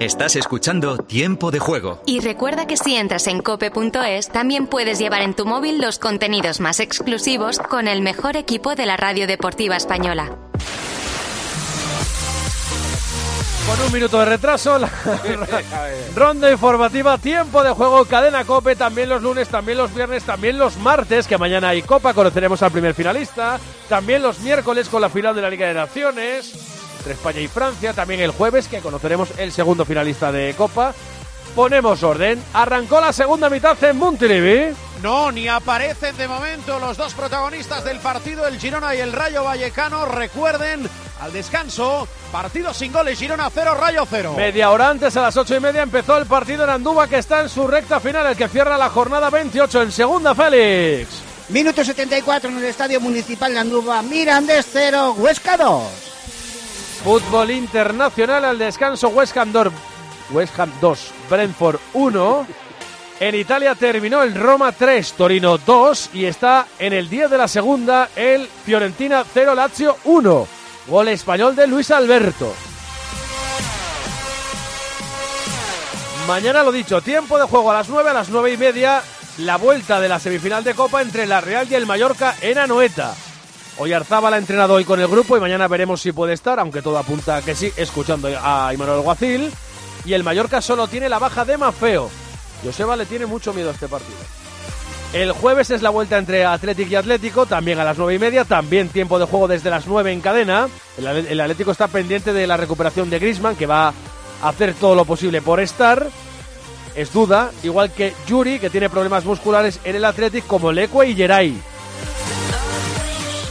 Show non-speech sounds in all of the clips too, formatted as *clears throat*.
Estás escuchando Tiempo de Juego. Y recuerda que si entras en cope.es, también puedes llevar en tu móvil los contenidos más exclusivos con el mejor equipo de la radio deportiva española. Con un minuto de retraso, la *laughs* ronda informativa, tiempo de juego, cadena Cope, también los lunes, también los viernes, también los martes, que mañana hay Copa, conoceremos al primer finalista, también los miércoles con la final de la Liga de Naciones, entre España y Francia, también el jueves, que conoceremos el segundo finalista de Copa. Ponemos orden, arrancó la segunda mitad en Montilivi. No, ni aparecen de momento los dos protagonistas del partido, el Girona y el Rayo Vallecano. Recuerden, al descanso, partido sin goles, Girona 0, Rayo 0. Media hora antes, a las ocho y media, empezó el partido en Andúba, que está en su recta final, el que cierra la jornada 28 en segunda, Félix. Minuto 74 en el Estadio Municipal de Andúba, Mirandés 0, Huesca 2. Fútbol internacional al descanso, West Ham, Dor- West Ham 2, Brentford 1. En Italia terminó el Roma 3, Torino 2 y está en el día de la segunda el Fiorentina 0, Lazio 1. Gol español de Luis Alberto. Mañana lo dicho, tiempo de juego a las 9, a las 9 y media, la vuelta de la semifinal de Copa entre la Real y el Mallorca en Anoeta. Hoy Arzaba ha entrenado hoy con el grupo y mañana veremos si puede estar, aunque todo apunta que sí, escuchando a Imanol Guacil. Y el Mallorca solo tiene la baja de Mafeo. Joseba le tiene mucho miedo a este partido. El jueves es la vuelta entre Atlético y Atlético, también a las nueve y media, también tiempo de juego desde las 9 en cadena. El Atlético está pendiente de la recuperación de Grisman, que va a hacer todo lo posible por estar. Es duda, igual que Yuri, que tiene problemas musculares en el Atlético, como Leque y Geray.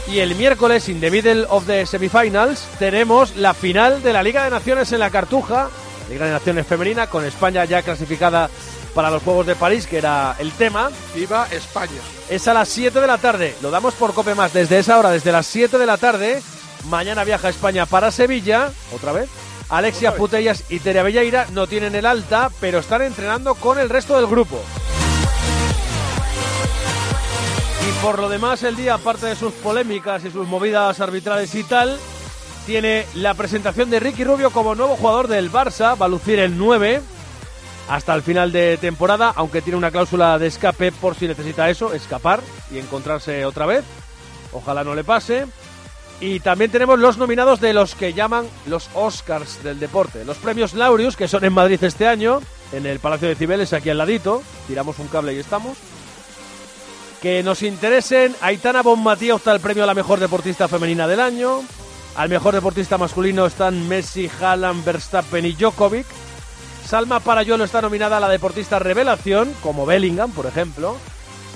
Y el miércoles, in the middle of the semifinals, tenemos la final de la Liga de Naciones en la Cartuja. Liga de Naciones femenina, con España ya clasificada para los Juegos de París, que era el tema. Viva España. Es a las 7 de la tarde. Lo damos por Cope Más desde esa hora, desde las 7 de la tarde. Mañana viaja España para Sevilla, otra vez. Alexia Putellas y Tere Belleira no tienen el alta, pero están entrenando con el resto del grupo. Y por lo demás, el día, aparte de sus polémicas y sus movidas arbitrales y tal, tiene la presentación de Ricky Rubio como nuevo jugador del Barça. Va a lucir el 9 hasta el final de temporada, aunque tiene una cláusula de escape por si necesita eso, escapar y encontrarse otra vez. Ojalá no le pase. Y también tenemos los nominados de los que llaman los Oscars del deporte. Los premios Laureus, que son en Madrid este año, en el Palacio de Cibeles, aquí al ladito. Tiramos un cable y estamos. Que nos interesen, Aitana Bonmatí opta el premio a la mejor deportista femenina del año. Al mejor deportista masculino están Messi, Haaland, Verstappen y Djokovic. Salma Parayolo está nominada a la deportista revelación, como Bellingham, por ejemplo.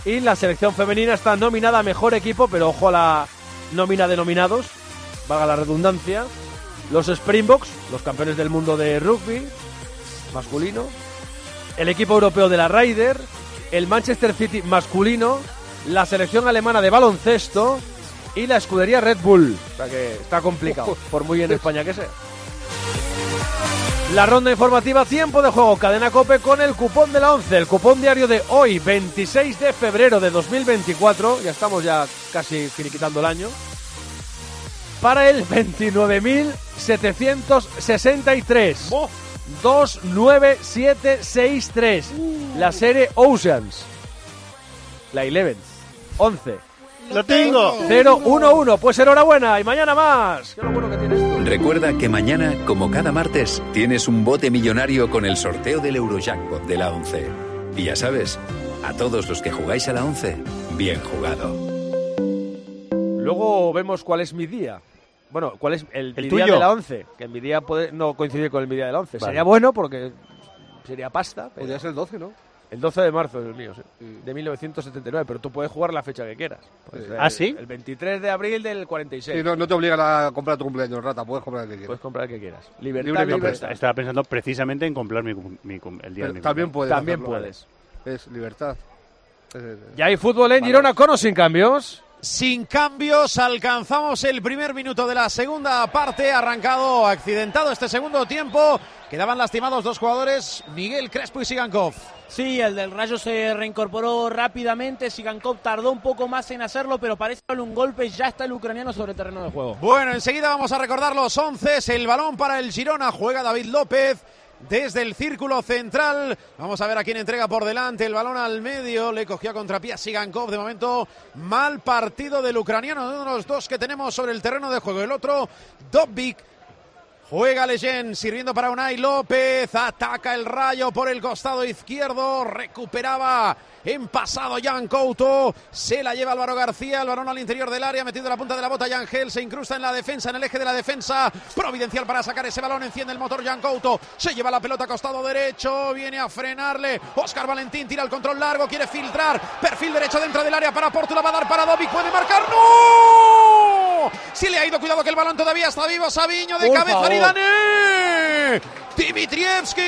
Y la selección femenina está nominada a mejor equipo, pero ojo a la nómina de nominados, valga la redundancia. Los Springboks, los campeones del mundo de rugby masculino. El equipo europeo de la Ryder. El Manchester City masculino. La selección alemana de baloncesto. Y la escudería Red Bull. O sea que está complicado, por muy en España que sea. La ronda informativa, tiempo de juego, cadena cope con el cupón de la 11, el cupón diario de hoy, 26 de febrero de 2024, ya estamos ya casi finiquitando el año, para el 29.763. 29763. La serie Oceans. La 11. 11. ¡Lo tengo! 011. Pues enhorabuena y mañana más. Qué lo bueno que tienes tú. Recuerda que mañana, como cada martes, tienes un bote millonario con el sorteo del Eurojackpot de la 11. Y ya sabes, a todos los que jugáis a la 11, bien jugado. Luego vemos cuál es mi día. Bueno, cuál es el, ¿El tuyo? de la 11. Que mi día puede no coincidir con el mi día de la 11. Vale. Sería bueno porque sería pasta. pero- Podría ser el 12, ¿no? El 12 de marzo es el mío, sí. De 1979. Pero tú puedes jugar la fecha que quieras. Pues, Sí. ¿Ah, sí? El 23 de abril del 46. Sí, no, no te obligan a comprar tu cumpleaños, rata. Puedes comprar el que quieras. Puedes comprar el que quieras. Libertad, Libre, libertad. Est- Estaba pensando precisamente en comprar mi, cum- mi cum- el día de mi también cumpleaños. puedes. También hacerlo. puedes. Es libertad. Es- es- Ya hay fútbol en Girona con o sin cambios. Sin cambios, alcanzamos el primer minuto de la segunda parte. Arrancado, accidentado este segundo tiempo. Quedaban lastimados dos jugadores, Miguel Crespo y Sigankov. Sí, el del Rayo se reincorporó rápidamente. Sigankov tardó un poco más en hacerlo, pero parece darle un golpe. Ya está el ucraniano sobre el terreno de juego. Bueno, enseguida vamos a recordar los once. El balón para el Girona juega David López. Desde el círculo central. Vamos a ver a quién entrega por delante el balón al medio. Le cogió a contrapié Sigankov. De momento, mal partido del ucraniano. Uno de los dos que tenemos sobre el terreno de juego. El otro, Dobbik. Juega Leyen, sirviendo para Unai López. Ataca el rayo por el costado izquierdo. Recuperaba en pasado Jan Couto. Se la lleva Álvaro García. El balón al interior del área, metiendo la punta de la bota. Yangel se incrusta en la defensa, en el eje de la defensa. Providencial para sacar ese balón. Enciende el motor Jan Couto. Se lleva la pelota a costado derecho. Viene a frenarle. Oscar Valentín tira el control largo. Quiere filtrar. Perfil derecho dentro del área para Porto. Va a dar para Dovic. Puede marcar. ¡No! Si le ha ido cuidado que el balón todavía está vivo. Sabiño de Por cabeza. favor. Aridane. Dimitrievski.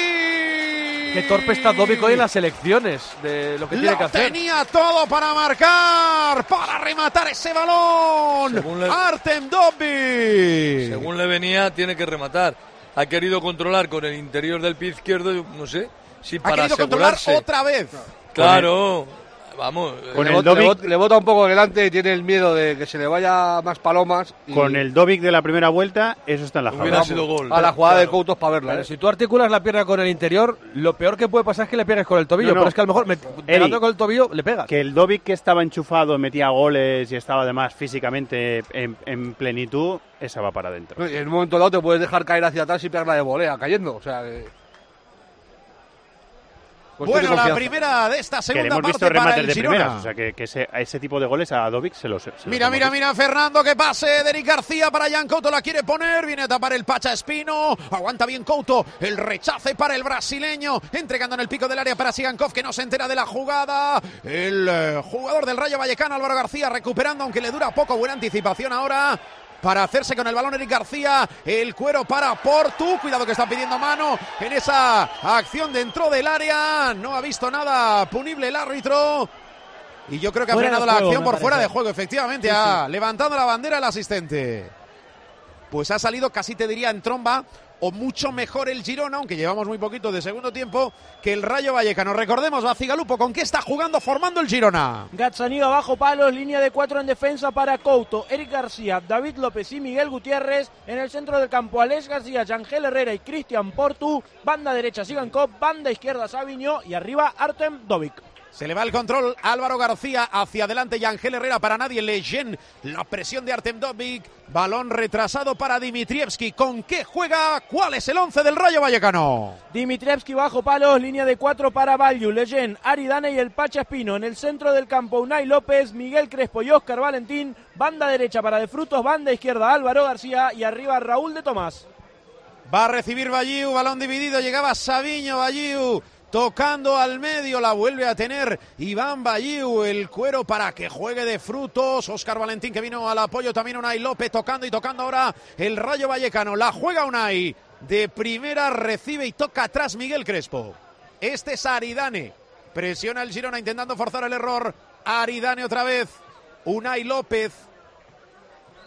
Qué torpe está Dovic hoy en las elecciones de lo que tiene Lo que hacer. tenía todo para marcar, para rematar ese balón. Según le- Artem Dobbik. Según le venía, tiene que rematar. Ha querido controlar con el interior del pie izquierdo, no sé, si Ha para querido controlar otra vez. Claro, vamos. Con le, el bot- le bota un poco delante y tiene el miedo de que se le vaya más palomas. y Con el Dovic de la primera vuelta, eso está en la sido gol. A la jugada de. Coutos para verla. Claro, ¿eh? si tú articulas la pierna con el interior, lo peor que puede pasar es que le pierdes con el tobillo. No, no. Pero es que a lo mejor me, con el tobillo le pegas. Que el Dovic que estaba enchufado, metía goles y estaba además físicamente en, en plenitud, esa va para adentro. En un momento dado te puedes dejar caer hacia atrás y pegarla de volea cayendo. O sea, que- bueno, tiene la primera de esta Que segunda visto parte para el de Girona. primeras. O sea, que, que ese, a ese tipo de goles a Dovic se los. se Mira, mira, mira, Fernando, que pase. Eric García para Jan Couto, la quiere poner, viene a tapar el Pacha Espino, aguanta bien Couto, el rechace para el brasileño, entregando en el pico del área para Sigankov, que no se entera de la jugada, el eh, jugador del Rayo Vallecano, Álvaro García, recuperando, aunque le dura poco, buena anticipación ahora, para hacerse con el balón Eric García, el cuero para Portu, cuidado que está pidiendo mano en esa acción dentro del área, no ha visto nada punible el árbitro, y yo creo que ha Fuera frenado la juego, acción por fuera de juego, efectivamente. Sí, ha levantado la bandera el asistente. Pues ha salido casi te diría en tromba o mucho mejor el Girona, aunque llevamos muy poquito de segundo tiempo, que el Rayo Vallecano. Recordemos, Bacigalupo, ¿con qué está jugando formando el Girona? Gazzaniga bajo palos, línea de cuatro en defensa para Couto, Eric García, David López y Miguel Gutiérrez. En el centro del campo, Alex García, Yangel Herrera y Cristian Portu. Banda derecha, Sigankov, banda izquierda, Sabiño y arriba Artem Dovic. Se le va el control Álvaro García hacia adelante y Ángel Herrera para nadie. Leyen, la presión de Artem Dovic. Balón retrasado para Dimitrievski. ¿Con qué juega? ¿Cuál es el once del Rayo Vallecano? Dimitrievski bajo palos, línea de cuatro para Balju, Leyen, Aridane y el Pacha Espino. En el centro del campo, Unai López, Miguel Crespo y Óscar Valentín. Banda derecha para De Frutos, banda izquierda Álvaro García y arriba Raúl de Tomás. Va a recibir Balliu, balón dividido, llegaba Sabiño, Balliu tocando al medio, la vuelve a tener Iván Balliu, el cuero para que juegue de frutos, Oscar Valentín que vino al apoyo, también Unai López tocando y tocando ahora el Rayo Vallecano, la juega Unai, de primera recibe y toca atrás Miguel Crespo, este es Aridane, presiona el Girona intentando forzar el error, Aridane otra vez, Unai López,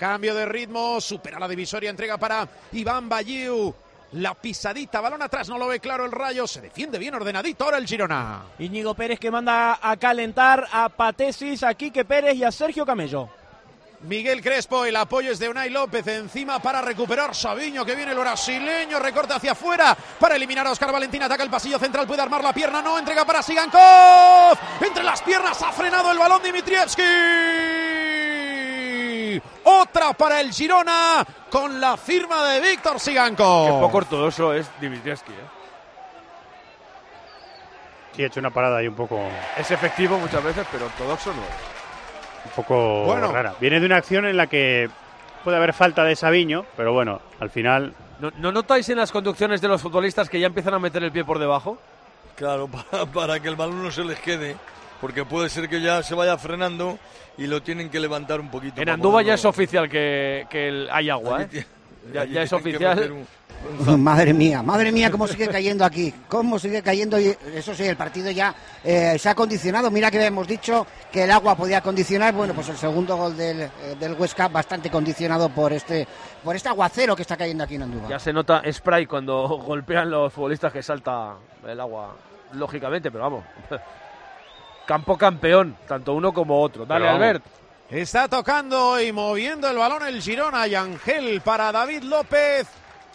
Cambio de ritmo, supera la divisoria, entrega para Iván Balliu. La pisadita, balón atrás, no lo ve claro el rayo, se defiende bien ordenadito ahora el Girona. Íñigo Pérez que manda a calentar a Patesis, a Quique Pérez y a Sergio Camello. Miguel Crespo, el apoyo es de Unai López, encima para recuperar Sabiño, que viene el brasileño, recorta hacia afuera para eliminar a Oscar Valentín, ataca el pasillo central, puede armar la pierna, no, entrega para Sigankov, entre las piernas ha frenado el balón Dimitrievski. Otra para el Girona con la firma de Víctor Sigankov. Qué poco ortodoxo es Dimitrievski. ¿eh? Sí, ha hecho una parada ahí un poco, Es efectivo muchas veces, pero ortodoxo no es. un poco Bueno. rara. Viene de una acción en la que puede haber falta de Sabiño, pero bueno, al final ¿No, no notáis en las conducciones de los futbolistas que ya empiezan a meter el pie por debajo? Claro, *laughs* para, para que el balón no se les quede, porque puede ser que ya se vaya frenando y lo tienen que levantar un poquito. En Andúba ya es oficial que, que el- hay agua, ¿eh? Ya, ya es oficial. un- un. Madre mía, madre mía, cómo sigue cayendo aquí, cómo sigue cayendo y eso sí, el partido ya eh, se ha condicionado. Mira que hemos dicho que el agua podía condicionar, bueno, pues el segundo gol del, eh, del Huesca bastante condicionado por este por este aguacero que está cayendo aquí en Andúba. Ya se nota spray cuando *laughs* golpean los futbolistas que salta el agua, lógicamente, pero vamos. Campo campeón, tanto uno como otro. Dale. Albert. Está tocando y moviendo el balón el Girona y Ángel para David López.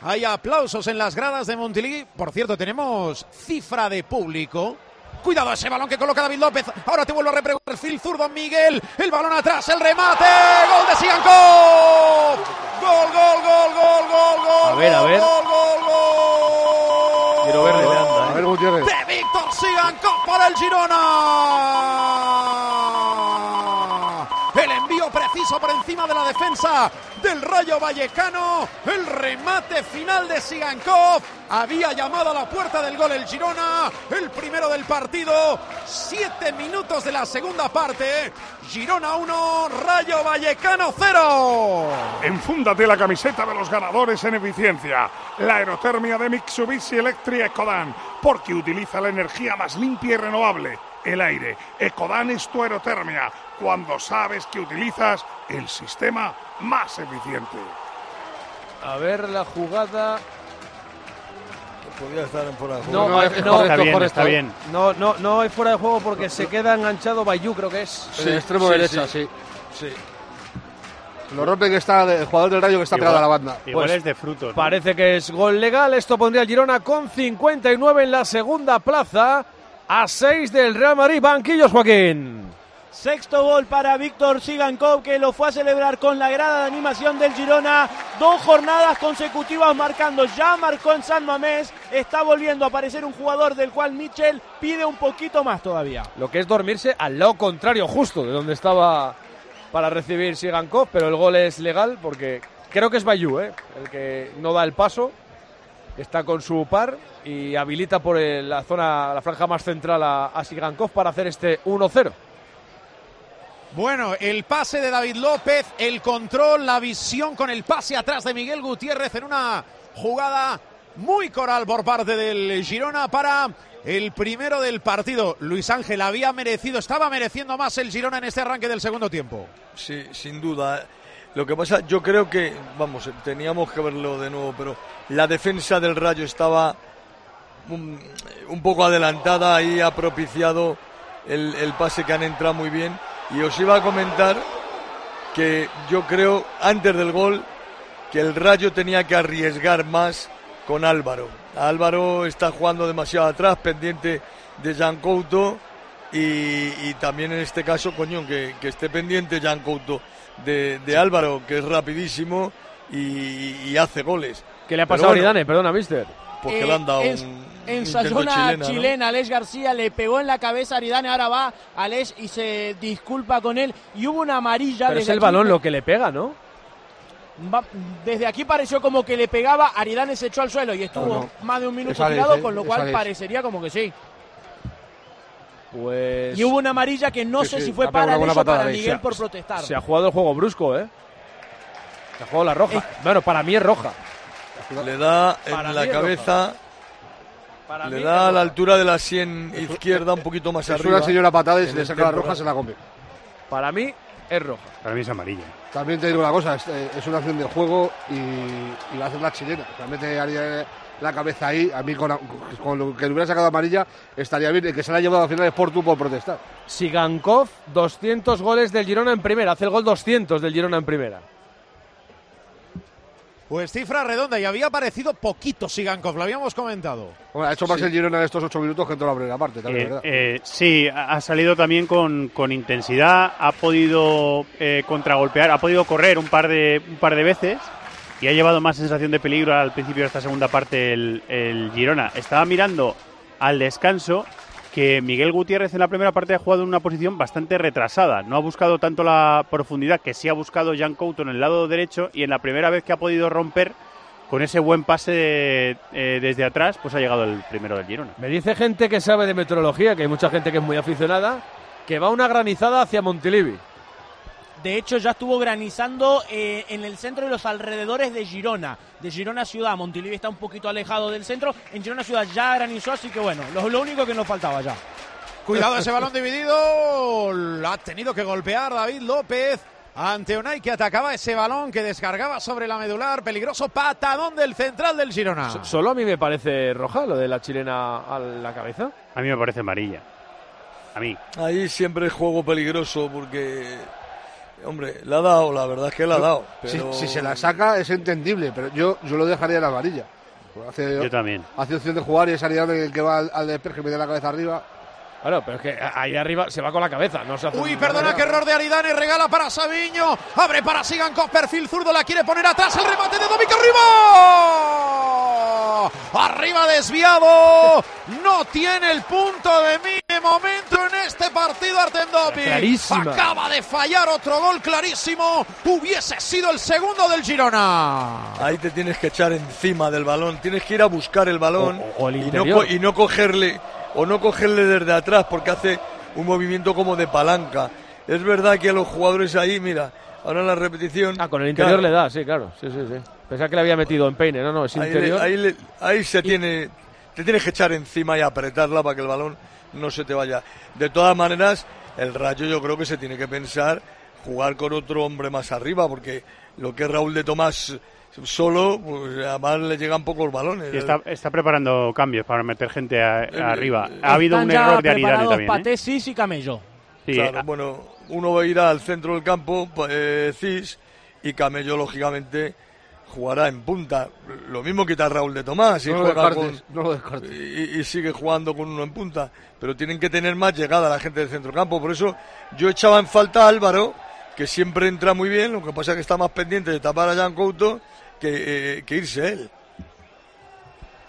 Hay aplausos en las gradas de Montilivi. Por cierto, tenemos cifra de público. Cuidado ese balón que coloca David López. Ahora te vuelvo a repreguntar. Phil Zurdo Miguel. El balón atrás, el remate. Gol de Sigankov. Gol, gol, gol, gol, gol, gol. A ver, a ver. Gol, gol, gol. Quiero ver De Víctor Sigankov para el Girona. Por encima de la defensa del Rayo Vallecano. El remate final de Sigankov. Había llamado a la puerta del gol el Girona. El primero del partido. Siete minutos de la segunda parte. Girona 1, Rayo Vallecano 0. Enfúndate la camiseta de los ganadores en eficiencia. La aerotermia de Mitsubishi Electric Ecodan, porque utiliza la energía más limpia y renovable, el aire. Ecodan es tu aerotermia, cuando sabes que utilizas el sistema más eficiente. A ver la jugada. Podría estar en fuera de No, juego. eh, no, está bien, está bien. No, no, no hay fuera de juego porque se queda enganchado Bayú, creo que es. En el extremo sí, derecha, sí. sí. Sí. Lo rompe que está el jugador del Rayo que está pegado a la banda. Igual Pues es de frutos. ¿no? Parece que es gol legal. Esto pondría al Girona con 59 en la segunda plaza. A 6 del Real Madrid. Banquillos, Joaquín. Sexto gol para Víctor Sigankov que lo fue a celebrar con la grada de animación del Girona. Dos jornadas consecutivas marcando. Ya marcó en San Mamés. Está volviendo a aparecer un jugador del cual Michel pide un poquito más todavía. Lo que es dormirse al lado contrario, justo de donde estaba para recibir Sigankov. Pero el gol es legal porque creo que es Bayú, ¿eh? el que no da el paso. Está con su par y habilita por el- la zona, la franja más central a, a Sigankov para hacer este 1-0. Bueno, el pase de David López, el control, la visión con el pase atrás de Miguel Gutiérrez en una jugada muy coral por parte del Girona para el primero del partido. Luis Ángel había merecido, estaba mereciendo más el Girona en este arranque del segundo tiempo. Sí, sin duda. Lo que pasa, yo creo que, vamos, teníamos que verlo de nuevo, pero la defensa del Rayo estaba un, poco adelantada y ha propiciado el, el pase que han entrado muy bien. Y os iba a comentar que yo creo, antes del gol, que el Rayo tenía que arriesgar más con Álvaro. Álvaro está jugando demasiado atrás, pendiente de Jan Couto. Y, y también en este caso, coño, que, que esté pendiente Jan Couto de, de Álvaro, que es rapidísimo y, y hace goles. ¿Qué le ha pasado bueno, a Aridane? Perdona, mister. Porque Eh, le han dado en- un, En chilena, ¿no? chilena, Alex García le pegó en la cabeza a Aridane, ahora va Alex y se disculpa con él. Y hubo una amarilla. Pero es el aquí- balón lo que le pega, ¿no? Va- desde aquí pareció como que le pegaba, Aridane se echó al suelo y estuvo No, no. más de un minuto tirado, ¿eh? con lo cual parecería como que sí. Pues. Y hubo una amarilla que no Sí, sé sí, si fue para Alex o para. Miguel Se por protestar. Se ha jugado el juego brusco, ¿eh? Se ha jugado la roja. Bueno, para mí es roja. Le da Para en la cabeza, Para le mí da a la altura de la sien izquierda un poquito más Es arriba. una señora patada y si en le saca la roja se la come. Para mí es roja. Para mí es amarilla. También te digo una cosa, es, eh, es una acción del juego y, y va a hacer la chilena. O sea, mete a la cabeza ahí, a mí con, con lo que le hubiera sacado amarilla estaría bien. El que se la ha llevado al final es Portu por protestar. Sigankov, 200 goles del Girona en primera. Hace el gol 200 del Girona en primera. Pues cifra redonda y había aparecido poquito Sigankov, lo habíamos comentado. Bueno, ha hecho más el Girona en estos ocho minutos que en toda la primera parte, también, Eh, ¿verdad? eh, sí, ha ha salido también con, con intensidad, ha podido eh, contragolpear, ha podido correr un par de un par de veces y ha llevado más sensación de peligro al principio de esta segunda parte el, Girona. Estaba mirando al descanso que Miguel Gutiérrez en la primera parte ha jugado en una posición bastante retrasada. No ha buscado tanto la profundidad que sí ha buscado Jan Couto en el lado derecho y en la primera vez que ha podido romper con ese buen pase eh, desde atrás, pues ha llegado el primero del Girona. Me dice gente que sabe de meteorología, que hay mucha gente que es muy aficionada, que va una granizada hacia Montilivi. De hecho, ya estuvo granizando eh, en el centro de los alrededores de Girona, de Girona ciudad. Montilivi está un poquito alejado del centro. En Girona ciudad ya granizó, así que bueno, lo, lo único que nos faltaba ya. Cuidado ese balón dividido. Lo ha tenido que golpear David López ante Unai que atacaba ese balón que descargaba sobre la medular. Peligroso patadón del central del Girona. So- Solo a mí me parece roja lo de la chilena a la cabeza. A mí me parece amarilla. A mí. Ahí siempre es juego peligroso porque Hombre, le ha dado, la verdad es que le ha dado. Si- pero- Si, se la saca es entendible, pero yo, yo lo dejaría en la amarilla. Hace, Yo también. Hace opción de jugar y es Ariadne el que va al, al despeje que mete la cabeza arriba. Claro, pero es que ahí arriba se va con la cabeza, no se hace Uy, perdona, qué error de Aridane. Regala para Sabiño. Abre para Sigankov. Perfil zurdo. La quiere poner atrás. El remate de Domic. ¡Arriba! Arriba desviado. No tiene el punto de mí de momento en este partido Artem. Clarísima. Acaba de fallar otro gol clarísimo. Hubiese sido el segundo del Girona. Ahí te tienes que echar encima del balón, tienes que ir a buscar el balón O- o el y, no, interior. co- y no cogerle o no cogerle desde atrás porque hace un movimiento como de palanca. Es verdad que a los jugadores ahí, mira, ahora en la repetición. Ah, con el interior claro, le da, sí, claro. Sí, sí, sí. Pensaba que le había metido en peine, no, no, es Ahí, le- interior. ahí le- ahí se tiene, te tienes que echar encima y apretarla para que el balón no se te vaya. De todas maneras, el Rayo yo creo que se tiene que pensar jugar con otro hombre más arriba, porque lo que Raúl de Tomás solo, pues además le llegan pocos balones. Y está, está preparando cambios para meter gente a- Eh, arriba. eh, Ha habido un ya error de Aridane también. ¿eh? Paté, Cis y Camello. Sí, Claro, ah, bueno, uno va a ir al centro del campo, eh, Cis, y Camello, lógicamente, jugará en punta. Lo mismo quita Raúl de Tomás y No lo juega con, no lo descartes. y, y sigue jugando con uno en punta. Pero tienen que tener más llegada la gente del centrocampo. Por eso yo echaba en falta a Álvaro, que siempre entra muy bien. Lo que pasa es que está más pendiente de tapar a Jan Couto que, eh, que irse él.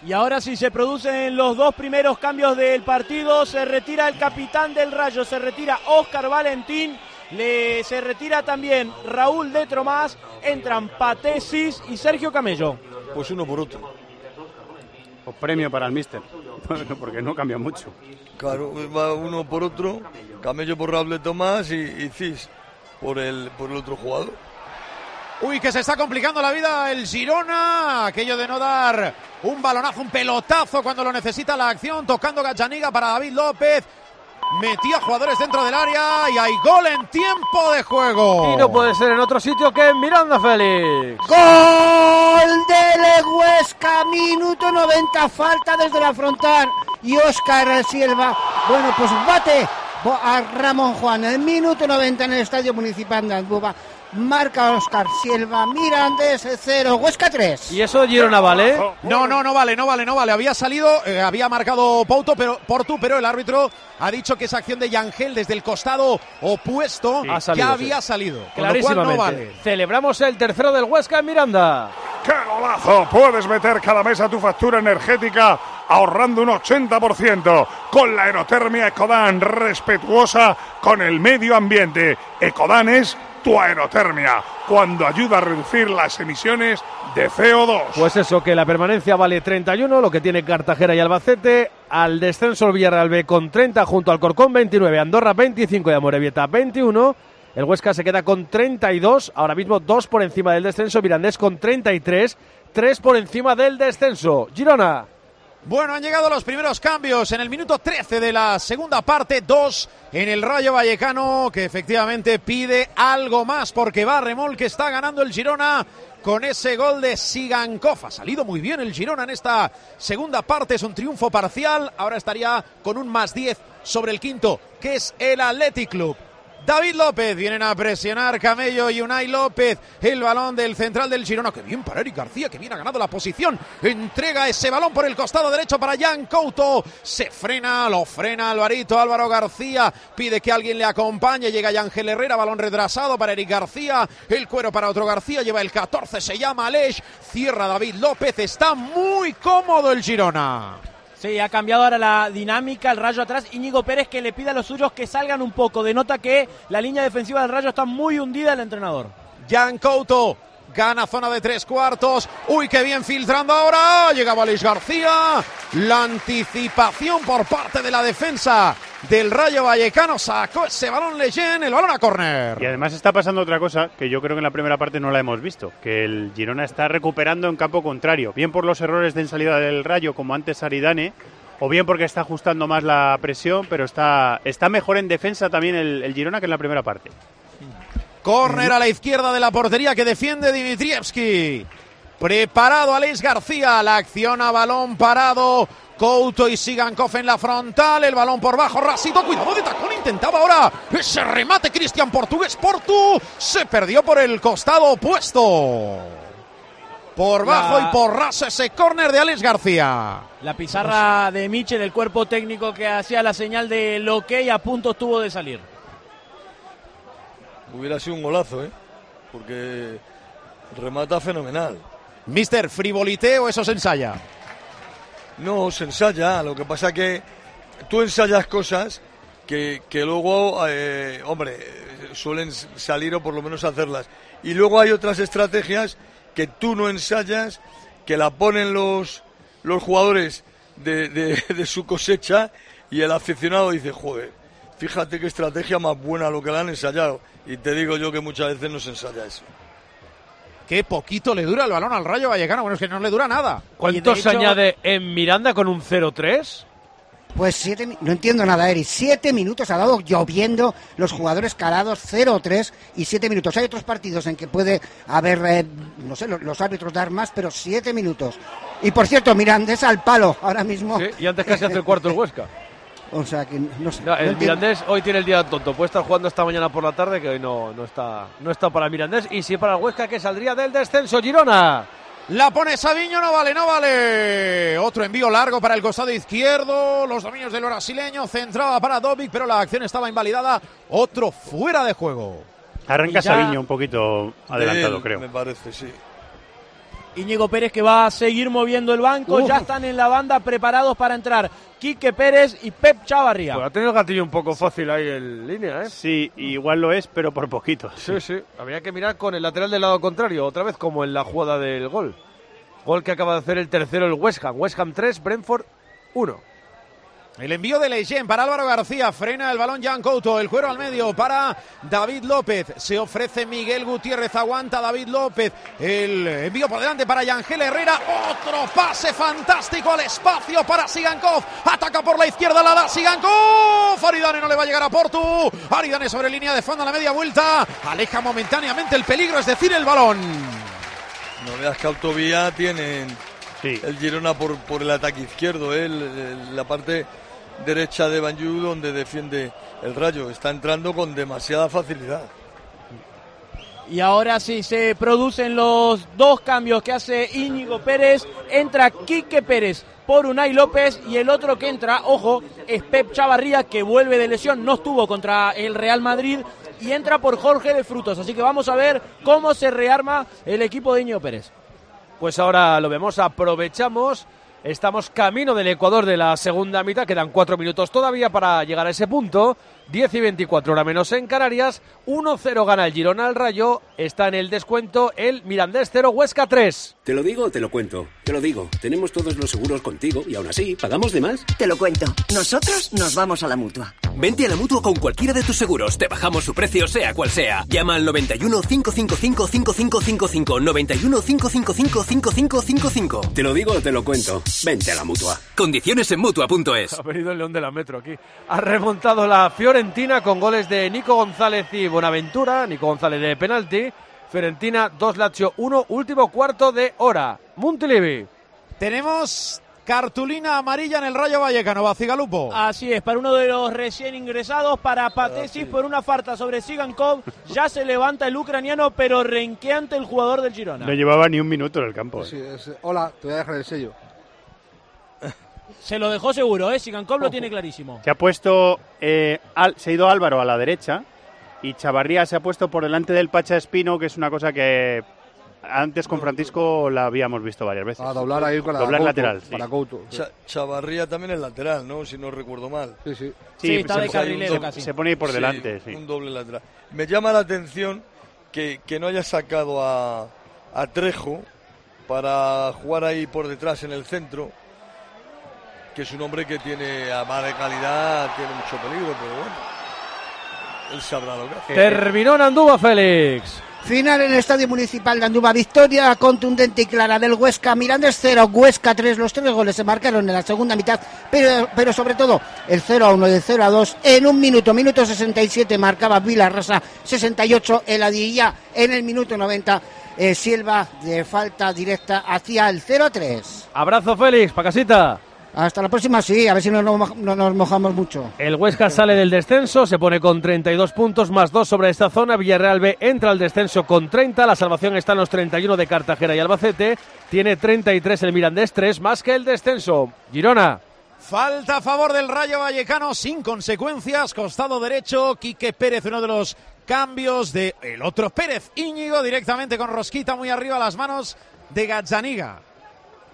Y ahora sí se producen los dos primeros cambios del partido. Se retira el capitán del Rayo, se retira Óscar Valentín. Le, se retira también Raúl de Tromás. Entran Patesis y Sergio Camello. Pues uno por otro. pues premio para el míster. *laughs* Porque no cambia mucho. Claro, va uno por otro. Camello por Raúl de Tomás y, y Cis por el, por el otro jugador. Uy, que se está complicando la vida el Girona. Aquello de no dar un balonazo, un pelotazo cuando lo necesita la acción. Tocando Gachaniga para David López. Metía jugadores dentro del área y hay gol en tiempo de juego. Y no puede ser en otro sitio que en Miranda Félix. Gol del Huesca, minuto 90, falta desde la frontal. Y Óscar Silva, bueno, pues bate a Ramón Juan. El minuto 90 en el Estadio Municipal de Andúba. Marca Óscar Silva, Mirandés 0, Huesca 3. Y eso Girona vale. No, no, no vale, no vale, no vale. Había salido, eh, había marcado Pouto, pero, Portu, pero el árbitro ha dicho que esa acción de Yangel desde el costado opuesto Ha salido, ya sí. había salido. Con lo cual Clarísimamente. no vale. Celebramos el tercero del Huesca en Miranda. ¡Qué golazo! Puedes meter cada mes a tu factura energética ahorrando un 80% con la aerotermia Ecodan, respetuosa con el medio ambiente. Ecodan es tu aerotermia, cuando ayuda a reducir las emisiones de CO2. Pues eso, que la permanencia vale 31, lo que tiene Cartagena y Albacete. Al descenso el Villarreal B con 30 junto al Corcón 29, Andorra 25 y Amorebieta 21. El Huesca se queda con 32, ahora mismo dos por encima del descenso. Mirandés con 33, tres por encima del descenso. Girona. Bueno, han llegado los primeros cambios en el minuto 13 de la segunda parte, dos en el Rayo Vallecano, que efectivamente pide algo más porque va a remolque, está ganando el Girona con ese gol de Sigankov. Ha salido muy bien el Girona en esta segunda parte, es un triunfo parcial, ahora estaría con un más 10 sobre el quinto, que es el Athletic Club. David López, vienen a presionar Camello y Unai López, el balón del central del Girona, que bien para Eric García, que bien ha ganado la posición, entrega ese balón por el costado derecho para Jan Couto, se frena, lo frena Alvarito, Álvaro García, pide que alguien le acompañe, llega Ángel Herrera, balón retrasado para Eric García, el cuero para otro García, lleva el 14, se llama Aleix, cierra David López, está muy cómodo el Girona. Sí, ha cambiado ahora la dinámica, el Rayo atrás. Íñigo Pérez que le pide a los suyos que salgan un poco. Denota que la línea defensiva del Rayo está muy hundida el entrenador. Jan Couto gana zona de tres cuartos. Uy, qué bien filtrando ahora. Llega Valis García. La anticipación por parte de la defensa del Rayo Vallecano. Sacó ese balón Leyen, el balón a córner. Y además está pasando otra cosa que yo creo que en la primera parte no la hemos visto, que el Girona está recuperando en campo contrario, bien por los errores de salida del Rayo, como antes Aridane, o bien porque está ajustando más la presión, pero está, está mejor en defensa también el, el Girona que en la primera parte. Córner a la izquierda de la portería que defiende Dimitrievski. Preparado Alex García. La acción a balón parado. Couto y Sigankov en la frontal. El balón por bajo. Rasito. Cuidado de tacón intentaba ahora ese remate Cristian Portugués Portu. Se perdió por el costado opuesto. Por bajo La- y por raso ese córner de Alex García. La pizarra de Michel, el cuerpo técnico que hacía la señal de lo que a punto estuvo de salir. Hubiera sido un golazo, ¿eh? Porque remata fenomenal. Mister, frivoliteo, eso se ensaya. No, se ensaya. Lo que pasa que tú ensayas cosas que, que luego, eh, hombre, suelen salir o por lo menos hacerlas. Y luego hay otras estrategias que tú no ensayas, que la ponen los, los jugadores de, de- *laughs* de su cosecha y el aficionado dice, joder, fíjate qué estrategia más buena lo que la han ensayado. Y te digo yo que muchas veces no se ensaya eso. Qué poquito le dura el balón al Rayo Vallecano. Bueno, es que no le dura nada. ¿Cuánto se hecho- añade en Miranda con un 0-3? Pues siete, no entiendo nada, Eri. Siete minutos ha dado lloviendo, los jugadores calados 0-3 y siete minutos. Hay otros partidos en que puede haber, eh, no sé, lo- los, árbitros dar más, pero siete minutos. Y por cierto, Mirandés al palo ahora mismo. Sí, y antes casi hace el cuarto el Huesca. *laughs* O sea que no sé. No, no el entiendo. Mirandés hoy tiene el día tonto. Puede estar jugando esta mañana por la tarde, que hoy no, no, está, no está para el Mirandés. Y sí para el Huesca, que saldría del descenso. Girona. La pone Sabiño, no vale, no vale. Otro envío largo para el costado izquierdo. Los dominios del brasileño. Centraba para Dovic, pero la acción estaba invalidada. Otro fuera de juego. Arranca ya- Sabiño un poquito adelantado, creo. Me parece, sí. Íñigo Pérez que va a seguir moviendo el banco. Uf. Ya están en la banda preparados para entrar Quique Pérez y Pep Chavarría. Pues ha tenido el gatillo un poco fácil ahí en línea, ¿eh? Sí, igual lo es, pero por poquito. Sí, sí. Habría que mirar con el lateral del lado contrario, otra vez como en la jugada del gol. Gol que acaba de hacer el tercero el West Ham. West Ham 3, Brentford 1. El envío de Leyen para Álvaro García. Frena el balón Jan Couto. El cuero al medio para David López. Se ofrece Miguel Gutiérrez. Aguanta David López. El envío por delante para Yangel Herrera. Otro pase fantástico al espacio para Sigankov. Ataca por la izquierda. La da Sigankov. Aridane no le va a llegar a Portu. Aridane sobre línea de fondo a la media vuelta. Aleja momentáneamente el peligro, es decir, el balón. No veas que Autovía tienen Sí. el Girona por, por el ataque izquierdo, ¿eh? El- el- la parte derecha de Banyu donde defiende el Rayo. Está entrando con demasiada facilidad. Y ahora sí se producen los dos cambios que hace Íñigo Pérez. Entra Quique Pérez por Unai López y el otro que entra, ojo, es Pep Chavarría que vuelve de lesión, no estuvo contra el Real Madrid y entra por Jorge de Frutos. Así que vamos a ver cómo se rearma el equipo de Íñigo Pérez. Pues ahora lo vemos, aprovechamos. Estamos camino del Ecuador de la segunda mitad. Quedan cuatro minutos todavía para llegar a ese punto. 10 y 24 hora menos en Canarias. 1-0 gana el Girona al Rayo. Está en el descuento el Mirandés 0, Huesca 3. ¿Te lo digo o te lo cuento? Te lo digo. Tenemos todos los seguros contigo y aún así, ¿pagamos de más? Te lo cuento. Nosotros nos vamos a la mutua. Vente a la mutua con cualquiera de tus seguros. Te bajamos su precio, sea cual sea. Llama al 91 555 5555. 91 555 5555. Te lo digo o te lo cuento. Vente a la mutua. Condiciones en mutua.es. *laughs* Ha venido el León de la Metro aquí. Ha remontado la Fiorentina con goles de Nico González y Bonaventura. Nico González de penalti. Fiorentina 2 Lazio 1. Último cuarto de hora. Montilivi. Tenemos cartulina amarilla en el Rayo Vallecano. Bacigalupo. Así es, para uno de los recién ingresados, para Patesis por una falta sobre Sigankov, ya se levanta el ucraniano, pero renqueante el jugador del Girona. No llevaba ni un minuto en el campo. Sí, ¿eh? es- hola, te voy a dejar el sello. Se lo dejó seguro, ¿eh? Sigankov lo tiene clarísimo. Se ha puesto, eh, Al- se ha ido Álvaro a la derecha y Chavarría se ha puesto por delante del Pacha Espino, que es una cosa que antes con Francisco la habíamos visto varias veces. A doblar ahí con la Doblar Couto, lateral, sí. Para Couto. Cha- Chavarría también es lateral, ¿no? Si no recuerdo mal. Sí, sí. Sí, está se- de se- carrilero casi. Se pone ahí por Sí, delante, sí. Un doble lateral. Me llama la atención que, que no haya sacado a, a Trejo para jugar ahí por detrás en el centro, que es un hombre que tiene, a más de calidad, tiene mucho peligro, pero bueno, él sabrá lo que hace. Terminó en Andúba, Félix. Final en el Estadio Municipal de Andúba. Victoria contundente y clara del Huesca. Mirandés 0, Huesca 3. Los tres goles se marcaron en la segunda mitad, pero, pero sobre todo el 0 a 1 y el 0 a 2 en un minuto. Minuto 67 marcaba Vilarrosa, 68 el Adilla. En el minuto 90 eh, Silva de falta directa hacia el 0 a 3. Abrazo, Félix, pa' casita. Hasta la próxima, sí, a ver si no nos, moj- no nos mojamos mucho. El Huesca sale del descenso, se pone con 32 puntos más 2 sobre esta zona. Villarreal B entra al descenso con 30. La salvación está en los 31 de Cartagena y Albacete. Tiene 33 el Mirandés, 3 más que el descenso. Girona. Falta a favor del Rayo Vallecano sin consecuencias. Costado derecho, Quique Pérez, uno de los cambios de el otro Pérez. Íñigo directamente con Rosquita muy arriba a las manos de Gazzaniga.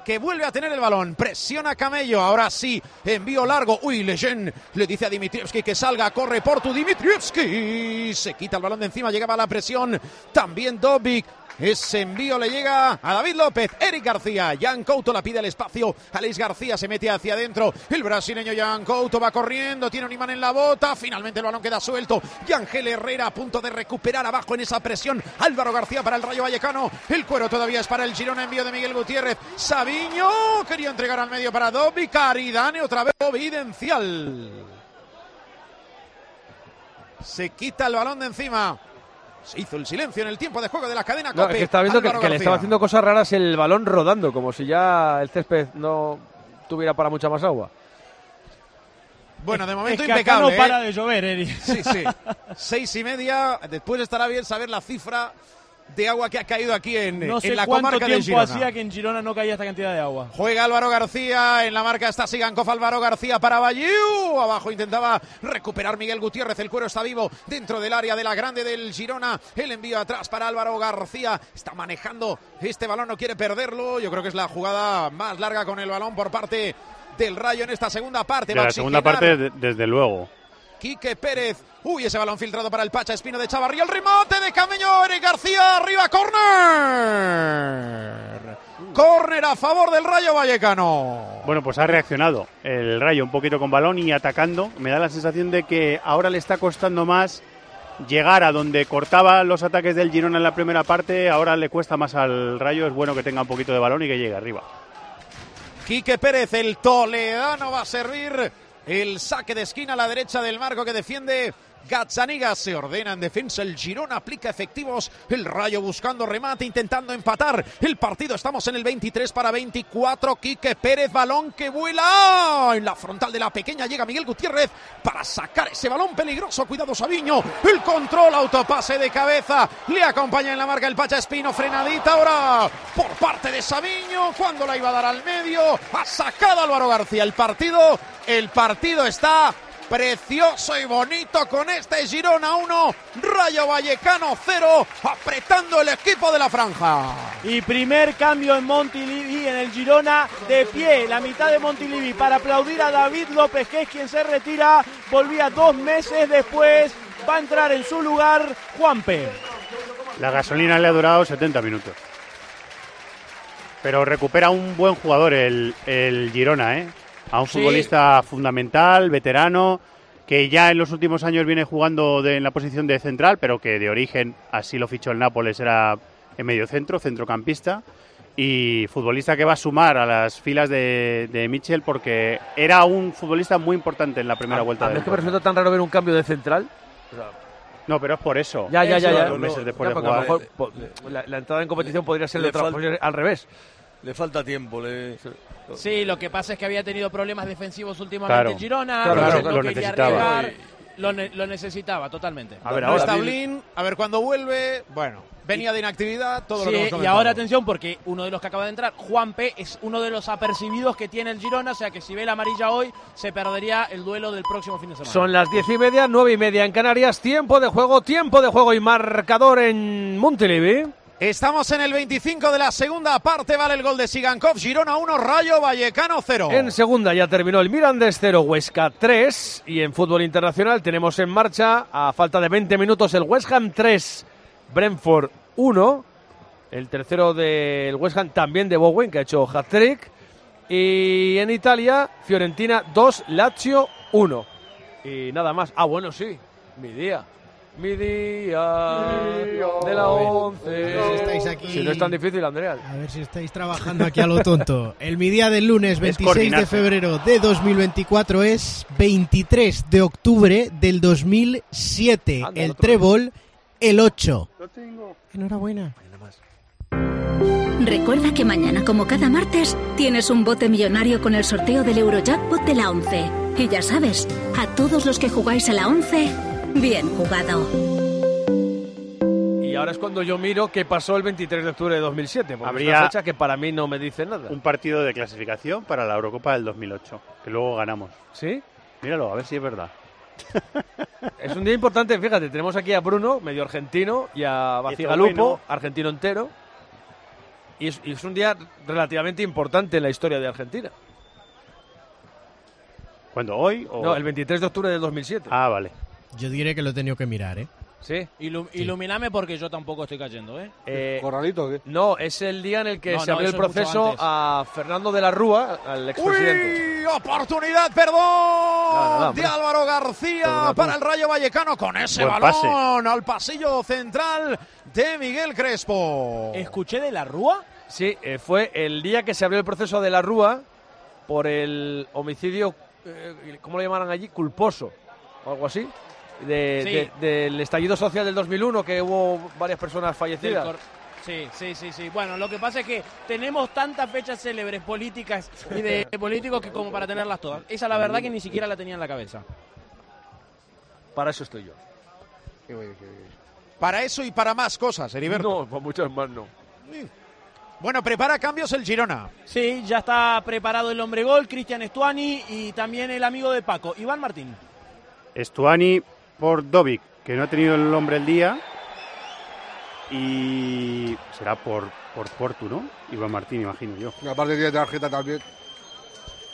Que vuelve a tener el balón, presiona Camello, ahora sí, envío largo, uy, Leyen le dice a Dimitrievski que salga, corre por tu Dimitrievski, se quita el balón de encima, llegaba la presión, también Dobic, ese envío le llega a David López, Eric García, Jan Couto la pide el espacio, Alex García se mete hacia adentro, el brasileño Jan Couto va corriendo, tiene un imán en la bota, finalmente el balón queda suelto, Yangel Herrera a punto de recuperar abajo en esa presión, Álvaro García para el Rayo Vallecano, el cuero todavía es para el Girona, envío de Miguel Gutiérrez, Sabiño quería entregar al medio para Dobby, Caridane otra vez Providencial. Se quita el balón de encima. Se hizo el silencio en el tiempo de juego de la cadena No, Cope. es que estaba viendo que, que le estaba haciendo cosas raras el balón rodando, como si ya el césped no tuviera para mucha más agua. Bueno, de momento es que acá impecable. no para ¿eh? de llover, Eri. Sí, sí. Seis y media. Después estará bien saber la cifra de agua que ha caído aquí en, No sé en la cuánto comarca de tiempo Girona. hacía que en Girona no caía esta cantidad de agua. Juega Álvaro García, en la marca está Sigankov, Álvaro García para Bayou, abajo intentaba recuperar Miguel Gutiérrez, el cuero está vivo dentro del área de la grande del Girona, el envío atrás para Álvaro García, está manejando este balón, no quiere perderlo, yo creo que es la jugada más larga con el balón por parte del Rayo en esta segunda parte. De la segunda parte, de- desde luego. Quique Pérez. Uy, ese balón filtrado para el Pacha Espino de Chavarría. El remate de Cameño. Eric García. Arriba, córner. Córner a favor del Rayo Vallecano. Bueno, pues ha reaccionado el Rayo un poquito con balón y atacando. Me da la sensación de que ahora le está costando más llegar a donde cortaba los ataques del Girona en la primera parte. Ahora le cuesta más al Rayo. Es bueno que tenga un poquito de balón y que llegue arriba. Quique Pérez, el toledano, va a servir el saque de esquina a la derecha del marco que defiende Gazzaniga. Se ordena en defensa el Girona, aplica efectivos. El Rayo buscando remate, intentando empatar el partido. Estamos en el 23 para 24. Quique Pérez, balón que vuela. En la frontal de la pequeña llega Miguel Gutiérrez para sacar ese balón peligroso. Cuidado Sabiño. El control, autopase de cabeza. Le acompaña en la marca el Pacha Espino. Frenadita ahora por parte de Sabiño. Cuando la iba a dar al medio. Ha sacado Álvaro García el partido. El partido está precioso y bonito con este Girona 1, Rayo Vallecano 0, apretando el equipo de la franja. Y primer cambio en Montilivi en el Girona de pie, la mitad de Montilivi para aplaudir a David López, que es quien se retira. Volvía dos meses después. Va a entrar en su lugar Juanpe. La gasolina le ha durado 70 minutos. Pero recupera un buen jugador el, el Girona, ¿eh? A un Sí. futbolista fundamental, veterano, que ya en los últimos años viene jugando de- en la posición de central, pero que de origen, así lo fichó el Nápoles, era en medio centro, centrocampista. Y futbolista que va a sumar a las filas de, de Mitchell porque era un futbolista muy importante en la primera vuelta A mí del es que me resulta tan raro ver un cambio de central. No, pero es por eso. Ya, ya, ya. Meses después Ya, de porque a lo jugar. mejor, po- la, la entrada en competición podría ser de Le otra falta- podría ser al revés. Le falta tiempo. Le... Sí, lo que pasa es que había tenido problemas defensivos últimamente Claro. Girona, Claro, claro, no lo necesitaba. arriesgar, lo, ne- lo necesitaba totalmente. A ver, ahora a ver cuándo vuelve. Bueno, venía de inactividad, todo lo Sí, que hemos y ahora atención porque uno de los que acaba de entrar, Juanpe, es uno de los apercibidos que tiene el Girona, o sea que si ve la amarilla hoy se perdería el duelo del próximo fin de semana. Son las diez y media, nueve y media en Canarias. Tiempo de juego, tiempo de juego y marcador en Montilivi. Estamos en el 25 de la segunda parte, vale el gol de Sigankov, Girona 1, Rayo Vallecano 0. En segunda ya terminó el Mirandés 0, Huesca 3. Y en fútbol internacional tenemos en marcha, a falta de 20 minutos, el West Ham 3, Brentford 1. El tercero del West Ham también de Bowen, que ha hecho hat-trick. Y en Italia, Fiorentina 2, Lazio 1. Y nada más. Ah, bueno, sí, mi día. Mi día de la 11. Si estáis aquí- Si no es tan difícil, Andrea. A ver si estáis trabajando aquí a lo tonto. El mi día del lunes 26 de febrero de 2024 es 23 de octubre del 2007. Anda, el trébol, el 8. Enhorabuena. Recuerda que mañana, como cada martes, tienes un bote millonario con el sorteo del Eurojackpot de la 11. Y ya sabes, a todos los que jugáis a la 11, bien jugado. Y ahora es cuando yo miro qué pasó el 23 de octubre de 2007, porque Habría- es una fecha que para mí no me dice nada. Un partido de clasificación para la Eurocopa del 2008, que luego ganamos. ¿Sí? Míralo, a ver si es verdad. *laughs* Es un día importante, fíjate, tenemos aquí a Bruno, medio argentino, y a Bacigalupo, bueno. argentino entero. Y es, y es un día relativamente importante en la historia de Argentina. ¿Cuándo? ¿Hoy? o- No, el 23 de octubre del 2007. Ah, vale. Yo diré que lo he tenido que mirar, ¿eh? Sí. Ilu- Iluminame porque yo tampoco estoy cayendo, ¿eh? Eh, ¿Corralito qué? no, es el día en el que No, se no, abrió el proceso a Fernando de la Rúa, al expresidente. ¡Uy! Oportunidad, perdón, de. Álvaro García para el Rayo Vallecano con ese Buen balón al pasillo central de Miguel Crespo. ¿Escuché de la Rúa? Sí, eh, fue el día que se abrió el proceso de la Rúa por el homicidio, eh, ¿cómo lo llamaran allí? Culposo, o algo así. De- Sí. de- del estallido social del 2001, que hubo varias personas fallecidas. Sí, sí, sí, sí. Bueno, lo que pasa es que tenemos tantas fechas célebres políticas y de *laughs* políticos que como para tenerlas todas. Esa la verdad que ni siquiera la tenía en la cabeza. Para eso estoy yo. Para eso y para más cosas, Heriberto. No, para muchas más no. Bueno, prepara cambios el Girona. Sí, ya está preparado el hombre gol, Cristian Estuani y también el amigo de Paco, Iván Martín. Estuani por Dovic, que no ha tenido el hombre el día. Y será por, por Portu, ¿no? Iván Martín, imagino yo. Y aparte tiene tarjeta también.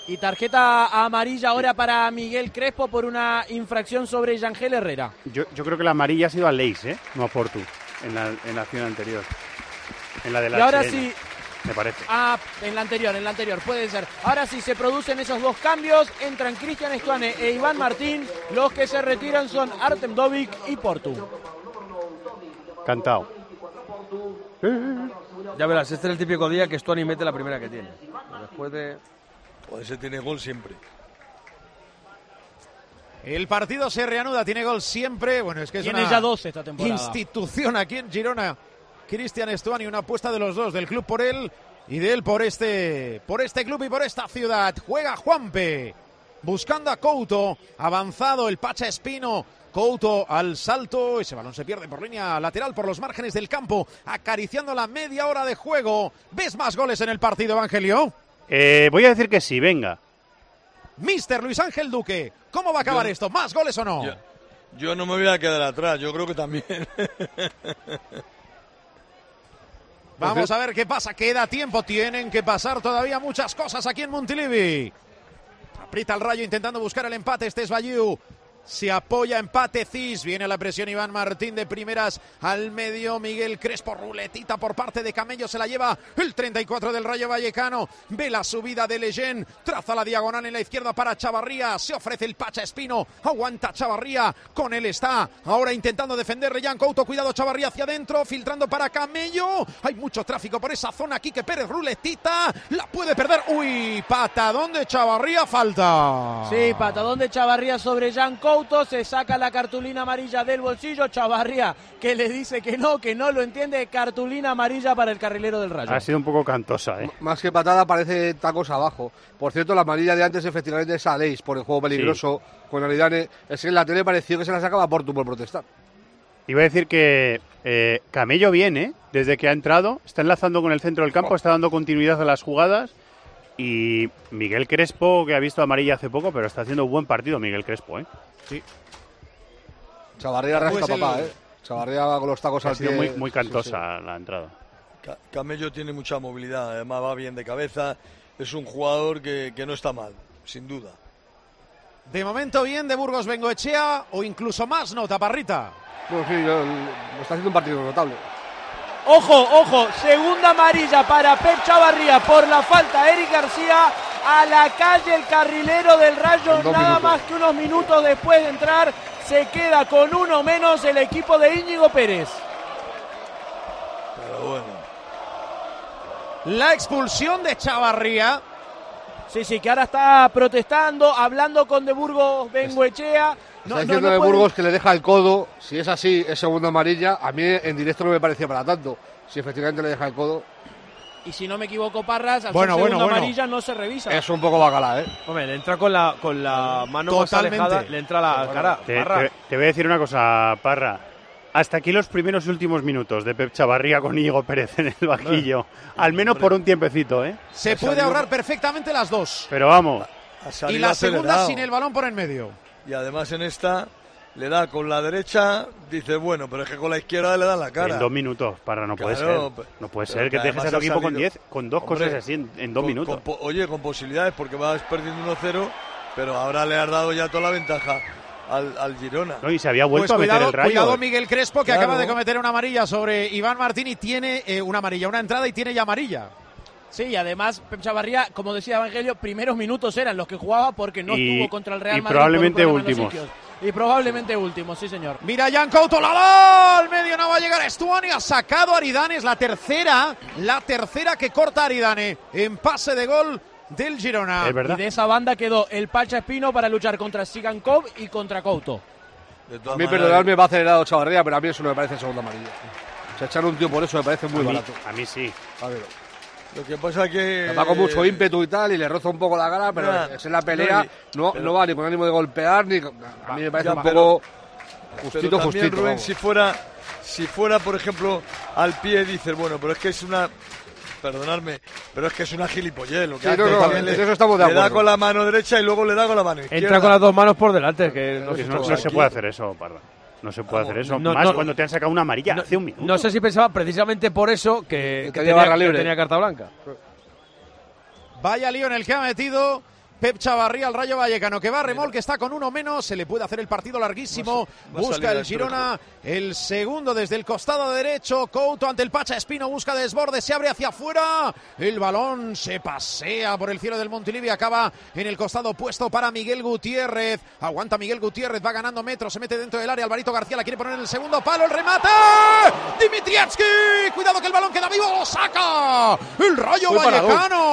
Y tarjeta amarilla ahora para Miguel Crespo por una infracción sobre Yangel Herrera. Yo, yo creo que la amarilla ha sido a Leis, ¿eh? No a Portu, en la, en la acción anterior. En la de la y ahora sí, Me parece. Ah, en la anterior, en la anterior, puede ser. Ahora sí se producen esos dos cambios, entran Cristian Estuane e Iván Martín, los que se retiran son Artem Dovic y Portu. Cantado. Ya verás, este es el típico día que Stuani mete la primera que tiene. Después de... Pues ese tiene gol siempre. El partido se reanuda, tiene gol siempre. Bueno, es que es Tiene una ya dos esta temporada. institución aquí en Girona. Cristian Estuani, una apuesta de los dos, del club por él y de él por este, por este club y por esta ciudad. Juega Juanpe, buscando a Couto, avanzado el Pacha Espino. Couto al salto, ese balón se pierde por línea lateral por los márgenes del campo, acariciando la media hora de juego. ¿Ves más goles en el partido, Evangelio? Eh, voy a decir que sí, venga. Mister Luis Ángel Duque, ¿cómo va a acabar Yo- esto? ¿Más goles o no? Yo, yo no me voy a quedar atrás, yo creo que también. *laughs* Vamos a ver qué pasa. Queda tiempo. Tienen que pasar todavía muchas cosas aquí en Montilivi. Aprieta el rayo intentando buscar el empate. Este es Bayou. Se apoya empate Cis. Viene la presión Iván Martín de primeras al medio. Miguel Crespo. Ruletita por parte de Camello. Se la lleva el 34 del Rayo Vallecano. Ve la subida de Leyen. Traza la diagonal en la izquierda para Chavarría. Se ofrece el Pacha Espino. Aguanta Chavarría. Con él está. Ahora intentando defender Reyán Couto. Cuidado Chavarría hacia adentro. Filtrando para Camello. Hay mucho tráfico por esa zona. Quique Pérez. Ruletita. La puede perder. Uy, patadón de Chavarría. Falta. Sí, patadón de Chavarría sobre Jan Couto, se saca la cartulina amarilla del bolsillo, Chavarría que le dice que no, que no lo entiende, cartulina amarilla para el carrilero del Rayo. Ha sido un poco cantosa, ¿eh? Más que patada parece tacos abajo. Por cierto, la amarilla de antes efectivamente es a Leis por el juego peligroso con Aridane. Es que en la tele pareció que se la sacaba Portu por protestar. Iba a decir que eh, Camello viene, desde que ha entrado, está enlazando con el centro del campo, está dando continuidad a las jugadas. Y Miguel Crespo, que ha visto amarilla hace poco, pero está haciendo un buen partido Miguel Crespo, ¿eh? Sí. Chavarría rasca Pues el- papá, ¿eh? Chavarría va con los tacos Ha al sido pie. muy, muy Sí, cantosa la entrada. Ca- Camello tiene mucha movilidad, además va bien de cabeza. Es un jugador que, que no está mal, sin duda. De momento bien de Burgos Bengoechea o incluso más nota, Parrita. sí. Bueno, sí, está haciendo un partido notable. Ojo, ojo, segunda amarilla para Pep Chavarría por la falta. Eric García a la calle, el carrilero del Rayo, nada minutos. más que unos minutos después de entrar, se queda con uno menos el equipo de Íñigo Pérez. Pero bueno. La expulsión de Chavarría. Sí, sí, que ahora está protestando, hablando con De Burgos Bengoechea Está diciendo de Burgos que le deja el codo. Si es así, es segunda amarilla. A mí en directo no me parecía para tanto. Si efectivamente le deja el codo. Y si no me equivoco, Parras, al Bueno, ser bueno, segunda bueno. amarilla no se revisa. Es un poco bacala, ¿eh? Hombre, le entra con la, con la mano más Totalmente. alejada, le entra la cara. Te, Parra. te- te voy a decir una cosa, Parra. Hasta aquí los primeros y últimos minutos de Pep Chavarría con Íñigo Pérez en el banquillo. Al menos por un tiempecito, ¿eh? Se puede ahorrar perfectamente las dos. Pero vamos. Y la segunda acelerado. sin el balón por en medio. Y además en esta le da con la derecha, dice bueno, pero es que con la izquierda le da la cara. En dos minutos, Parra, no puede Claro, ser. pe- No puede ser que que te dejes a tu equipo con 10, con dos Hombre, cosas así en, en dos con- minutos. con oye, con posibilidades, porque vas perdiendo 1-0, pero ahora le has dado ya toda la ventaja al, al Girona. No, y se había vuelto Pues a meter cuidado, el rayo. cuidado Miguel Crespo que Claro. acaba de cometer una amarilla sobre Iván Martín y tiene eh, una amarilla, una entrada y tiene ya amarilla. Sí, y además Pep Chavarría, como decía Evangelio, primeros minutos eran los que jugaba porque no Y- estuvo contra el Real y Madrid. probablemente en los últimos. sitios. Y probablemente últimos, sí señor. Mira Jan Couto, la al medio no va a llegar Estuani, ha sacado a Aridane, es la tercera, la tercera que corta Aridane en pase de gol del Girona. Y de esa banda quedó el Pacha Espino para luchar contra Sigankov y contra Couto. A mí, perdonadme, va acelerado Chavarría, pero a mí eso no me parece segunda amarilla. O sea, echar un tío por eso me parece muy A mí- barato. A mí sí. A ver. Lo que pasa que... Va con mucho ímpetu y tal, y le roza un poco la cara, pero Ya. es en la pelea, No, no, pero- no va ni con ánimo de golpear, ni. A mí me parece Ya, un pero- poco Pero justito, también, justito. Rubén, si fuera, si fuera, por ejemplo, al pie, dices, bueno, pero es que es una... Perdonadme, pero es que es una gilipollez lo que Sí, hace. no, También le, eso estamos de le da con la mano derecha y luego le da con la mano izquierda. Entra con las dos manos por delante, que no, No, se no puede. se puede hacer eso, Parra. No se puede hacer eso. no, Más no. cuando te han sacado una amarilla hace un minuto. No sé si pensaba precisamente por eso que, tenía carta blanca. Vaya lío en el que ha metido Pep Chavarría al Rayo Vallecano, que va a remol, que está con uno menos, se le puede hacer el partido larguísimo, Va busca el Girona, el segundo desde el costado derecho, Couto ante el Pacha Espino, busca desborde, se abre hacia afuera, el balón se pasea por el cielo del Montilivi, acaba en el costado opuesto para Miguel Gutiérrez, aguanta Miguel Gutiérrez, va ganando metros, se mete dentro del área, Alvarito García la quiere poner en el segundo palo, el remate, Dimitrievski, cuidado que el balón queda vivo, lo saca, el Rayo. Vallecano.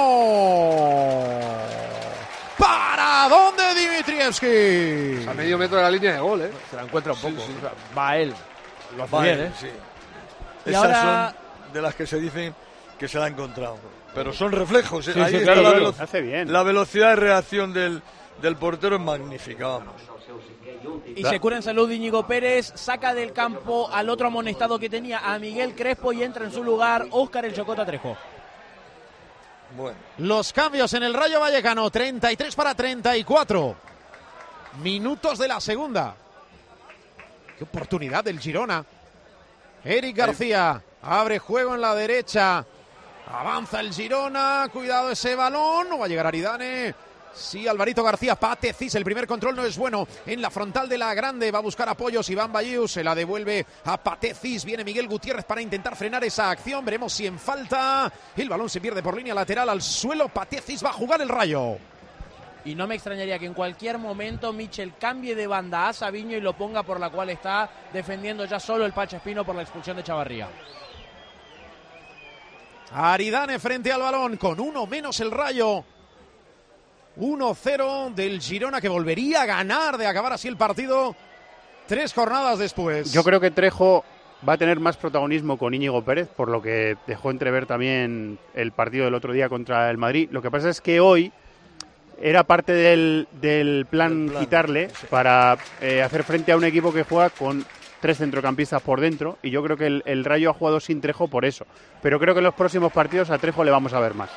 ¿Para dónde Dimitrievski? A medio metro de la línea de gol, ¿eh? Se la encuentra un poco. O sea, va él. Lo hace Vale, bien, ¿eh? sí. Y Esas ahora- son de las que se dicen que se la ha encontrado. Pero son reflejos. ¿eh? Sí, Ahí sí, está claro, la, velo- Hace bien. la velocidad de reacción del, del portero es magnífica. Vamos. Y se cura en salud Íñigo Pérez, saca del campo al otro amonestado que tenía a Miguel Crespo y entra en su lugar Óscar el Chocota Trejo. Bueno, Los cambios en el Rayo Vallecano, 33 para 34. Minutos de la segunda. Qué oportunidad del Girona. Eric García abre juego en la derecha. Avanza el Girona. Cuidado ese balón. No va a llegar Aridane. Sí, Alvarito García, Patecis, el primer control no es bueno. En la frontal de la grande va a buscar apoyos Iván Bayou, se la devuelve a Patecis. Viene Miguel Gutiérrez para intentar frenar esa acción. Veremos si en falta. El balón se pierde por línea lateral al suelo. Patecis va a jugar el rayo. Y no me extrañaría que en cualquier momento Michel cambie de banda a Sabiño y lo ponga por la cual está defendiendo ya solo el Pacha Espino por la expulsión de Chavarría. Aridane frente al balón con uno menos el rayo. 1-0 del Girona que volvería a ganar de acabar así el partido tres jornadas después. Yo creo que Trejo va a tener más protagonismo con Íñigo Pérez, por lo que dejó entrever también el partido del otro día contra el Madrid. Lo que pasa es que hoy era parte del, del plan, quitarle para eh, hacer frente a un equipo que juega con tres centrocampistas por dentro y yo creo que el, el Rayo ha jugado sin Trejo por eso. Pero creo que en los próximos partidos a Trejo le vamos a ver más.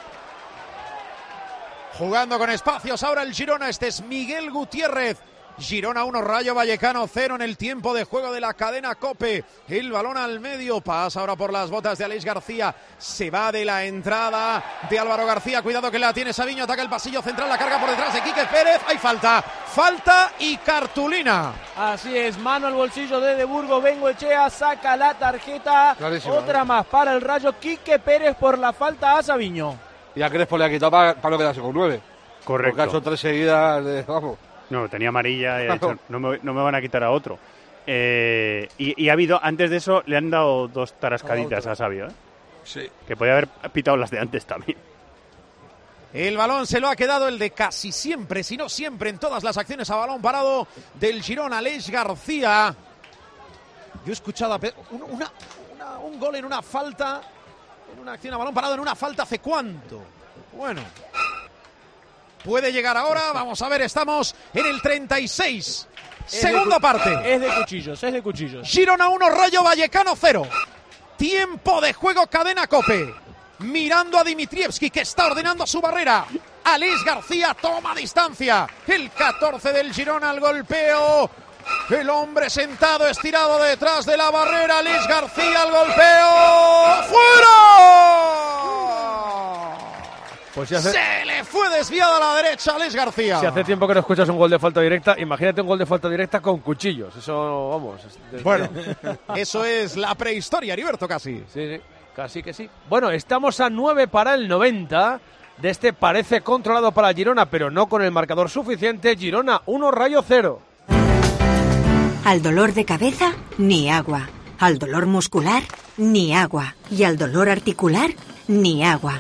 Jugando con espacios ahora el Girona. Este es Miguel Gutiérrez. Girona 1, Rayo Vallecano 0 en el tiempo de juego de la cadena Cope. El balón al medio. Pasa ahora por las botas de Aleix García. Se va de la entrada de Álvaro García. Cuidado que la tiene Sabiño. Ataca el pasillo central. La carga por detrás de Quique Pérez. Hay falta. Falta y cartulina. Así es, mano al bolsillo de De Burgo, Vengo Echea, saca la tarjeta. Clarísimo, Otra ¿eh? más para el Rayo, Quique Pérez por la falta a Sabiño. Y a Crespo le ha quitado para, para no quedarse con nueve. Correcto. Porque ha hecho tres seguidas de. Vamos. No, tenía amarilla, y ha dicho, no, me, no me van a quitar a otro. Eh, y, y ha habido, antes de eso, le han dado dos tarascaditas A otro. a Sabio, ¿eh? sí. que podía haber pitado las de antes también. El balón se lo ha quedado el de casi siempre, si no siempre, en todas las acciones a balón parado del Girona, Aleix García. Yo he escuchado a Pe- un, una- una- un gol en una falta, en una acción a balón parado, en una falta hace cuánto. Bueno, puede llegar ahora, vamos a ver, estamos en el 36. Es de Segunda parte. Es de cuchillos, es de cuchillos. Girona 1, Rayo Vallecano 0. Tiempo de juego, cadena Cope. Mirando a Dimitrievski que está ordenando su barrera. Alex García toma distancia. El 14 del Girona al golpeo. El hombre sentado, estirado detrás de la barrera. Alex García al golpeo. ¡Fuera! Pues Se le fue desviado a la derecha Alex García. si hace tiempo que no escuchas un gol de falta directa, imagínate un gol de falta directa con cuchillos. Eso, vamos. es- Bueno, *laughs* eso es la prehistoria, Heriberto, casi. Sí, sí, casi que sí. Bueno, estamos a 9 para el 90. De este parece controlado para Girona, pero no con el marcador suficiente. Girona 1, Rayo 0. Al dolor de cabeza, ni agua. Al dolor muscular, ni agua. Y al dolor articular, ni agua.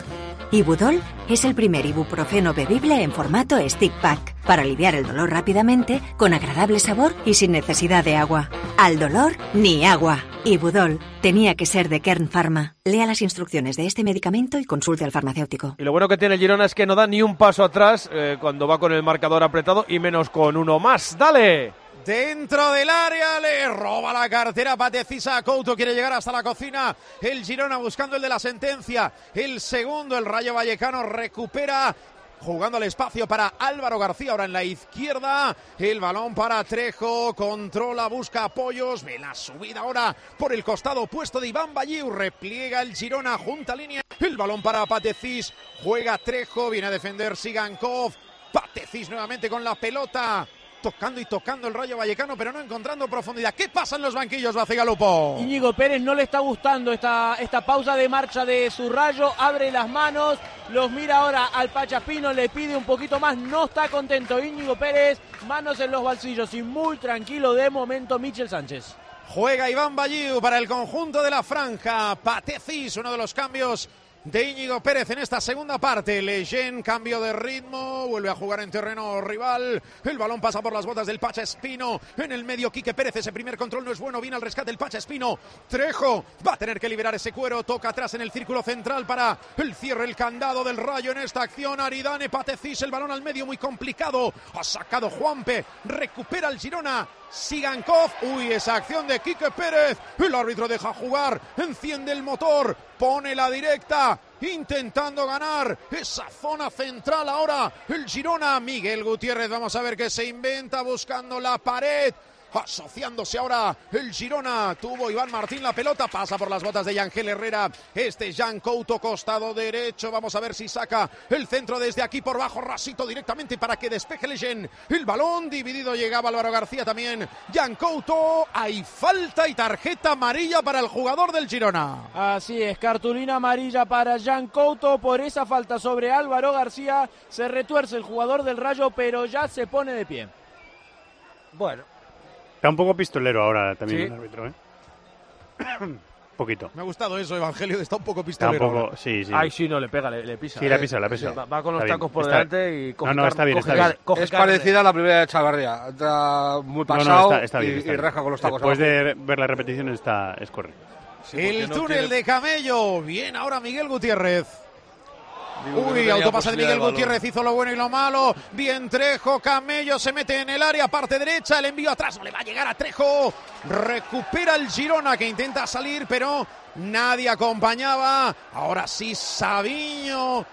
Ibudol es el primer ibuprofeno bebible en formato stick pack para aliviar el dolor rápidamente, con agradable sabor y sin necesidad de agua. Al dolor, ni agua. Ibudol tenía que ser de Kern Pharma. Lea las instrucciones de este medicamento y consulte al farmacéutico. Y lo bueno que tiene el Girona es que no da ni un paso atrás eh, cuando va con el marcador apretado y menos con uno más. ¡Dale! Dentro del área le roba la cartera Patecisa. Couto quiere llegar hasta la cocina. El Girona buscando el de la sentencia. El segundo, el Rayo Vallecano recupera. Jugando al espacio para Álvaro García, ahora en la izquierda. El balón para Trejo. Controla, busca apoyos. Ve la subida ahora por el costado opuesto de Iván Balliu. Repliega el Girona, junta línea. El balón para Patecis. Juega Trejo. Viene a defender Sigankov. Patecis nuevamente con la pelota. Tocando y tocando el Rayo Vallecano, pero no encontrando profundidad. ¿Qué pasa en los banquillos, Bacigalupo? Íñigo Pérez no le está gustando esta, esta pausa de marcha de su rayo, abre las manos, los mira ahora al Pachaspino, le pide un poquito más, no está contento Íñigo Pérez, manos en los bolsillos y muy tranquilo de momento Michel Sánchez. Juega Iván Balliu para el conjunto de la franja. Patecis, uno de los cambios de Íñigo Pérez en esta segunda parte. Leyen, cambio de ritmo, vuelve a jugar en terreno rival. El balón pasa por las botas del Pacha Espino. En el medio, Quique Pérez. Ese primer control no es bueno. Viene al rescate el Pacha Espino. Trejo va a tener que liberar ese cuero. Toca atrás en el círculo central para el cierre, el candado del rayo en esta acción. Aridane Patecis, el balón al medio muy complicado. Ha sacado Juanpe. Recupera el Girona. Sigankov. Uy, esa acción de Quique Pérez. El árbitro deja jugar. Enciende el motor. Pone la directa. Intentando ganar esa zona central ahora. El Girona. Miguel Gutiérrez. Vamos a ver qué se inventa buscando la pared. Asociándose ahora el Girona. Tuvo Iván Martín la pelota. Pasa por las botas de Yangel Herrera. Este Jan Couto, costado derecho. Vamos a ver si saca el centro desde aquí por bajo. Rasito directamente para que despeje Leyen. El balón dividido llegaba Álvaro García también. Jan Couto. Hay falta y tarjeta amarilla para el jugador del Girona. Así es, cartulina amarilla para Jan Couto por esa falta sobre Álvaro García. Se retuerce el jugador del Rayo, pero ya se pone de pie. Bueno. Está un poco pistolero ahora también Sí. el árbitro, ¿eh? *coughs* poquito. Me ha gustado eso, Evangelio. Está un poco pistolero. Tampoco, sí, sí. Ay, sí, no, le pega, le, le pisa. Sí, la pisa, la pisa. Va, va con los Está bien, tacos por está- delante y coge No, no, está bien, coge está bien. coge Es carne. parecida a la primera de Chavarría. Entra muy No, no, pasado está, está bien, y, está y bien. raja con los tacos. Después abajo. de ver la repetición está, es correcto. el no túnel tiene- de Camello. Bien ahora Miguel Gutiérrez. No Uy, tenía autopase de Miguel. Gutiérrez hizo lo bueno y lo malo. Bien Trejo, Camello se mete en el área, parte derecha, el envío atrás, no le va a llegar a Trejo. Recupera el Girona que intenta salir, pero nadie acompañaba. Ahora sí, Sabiño.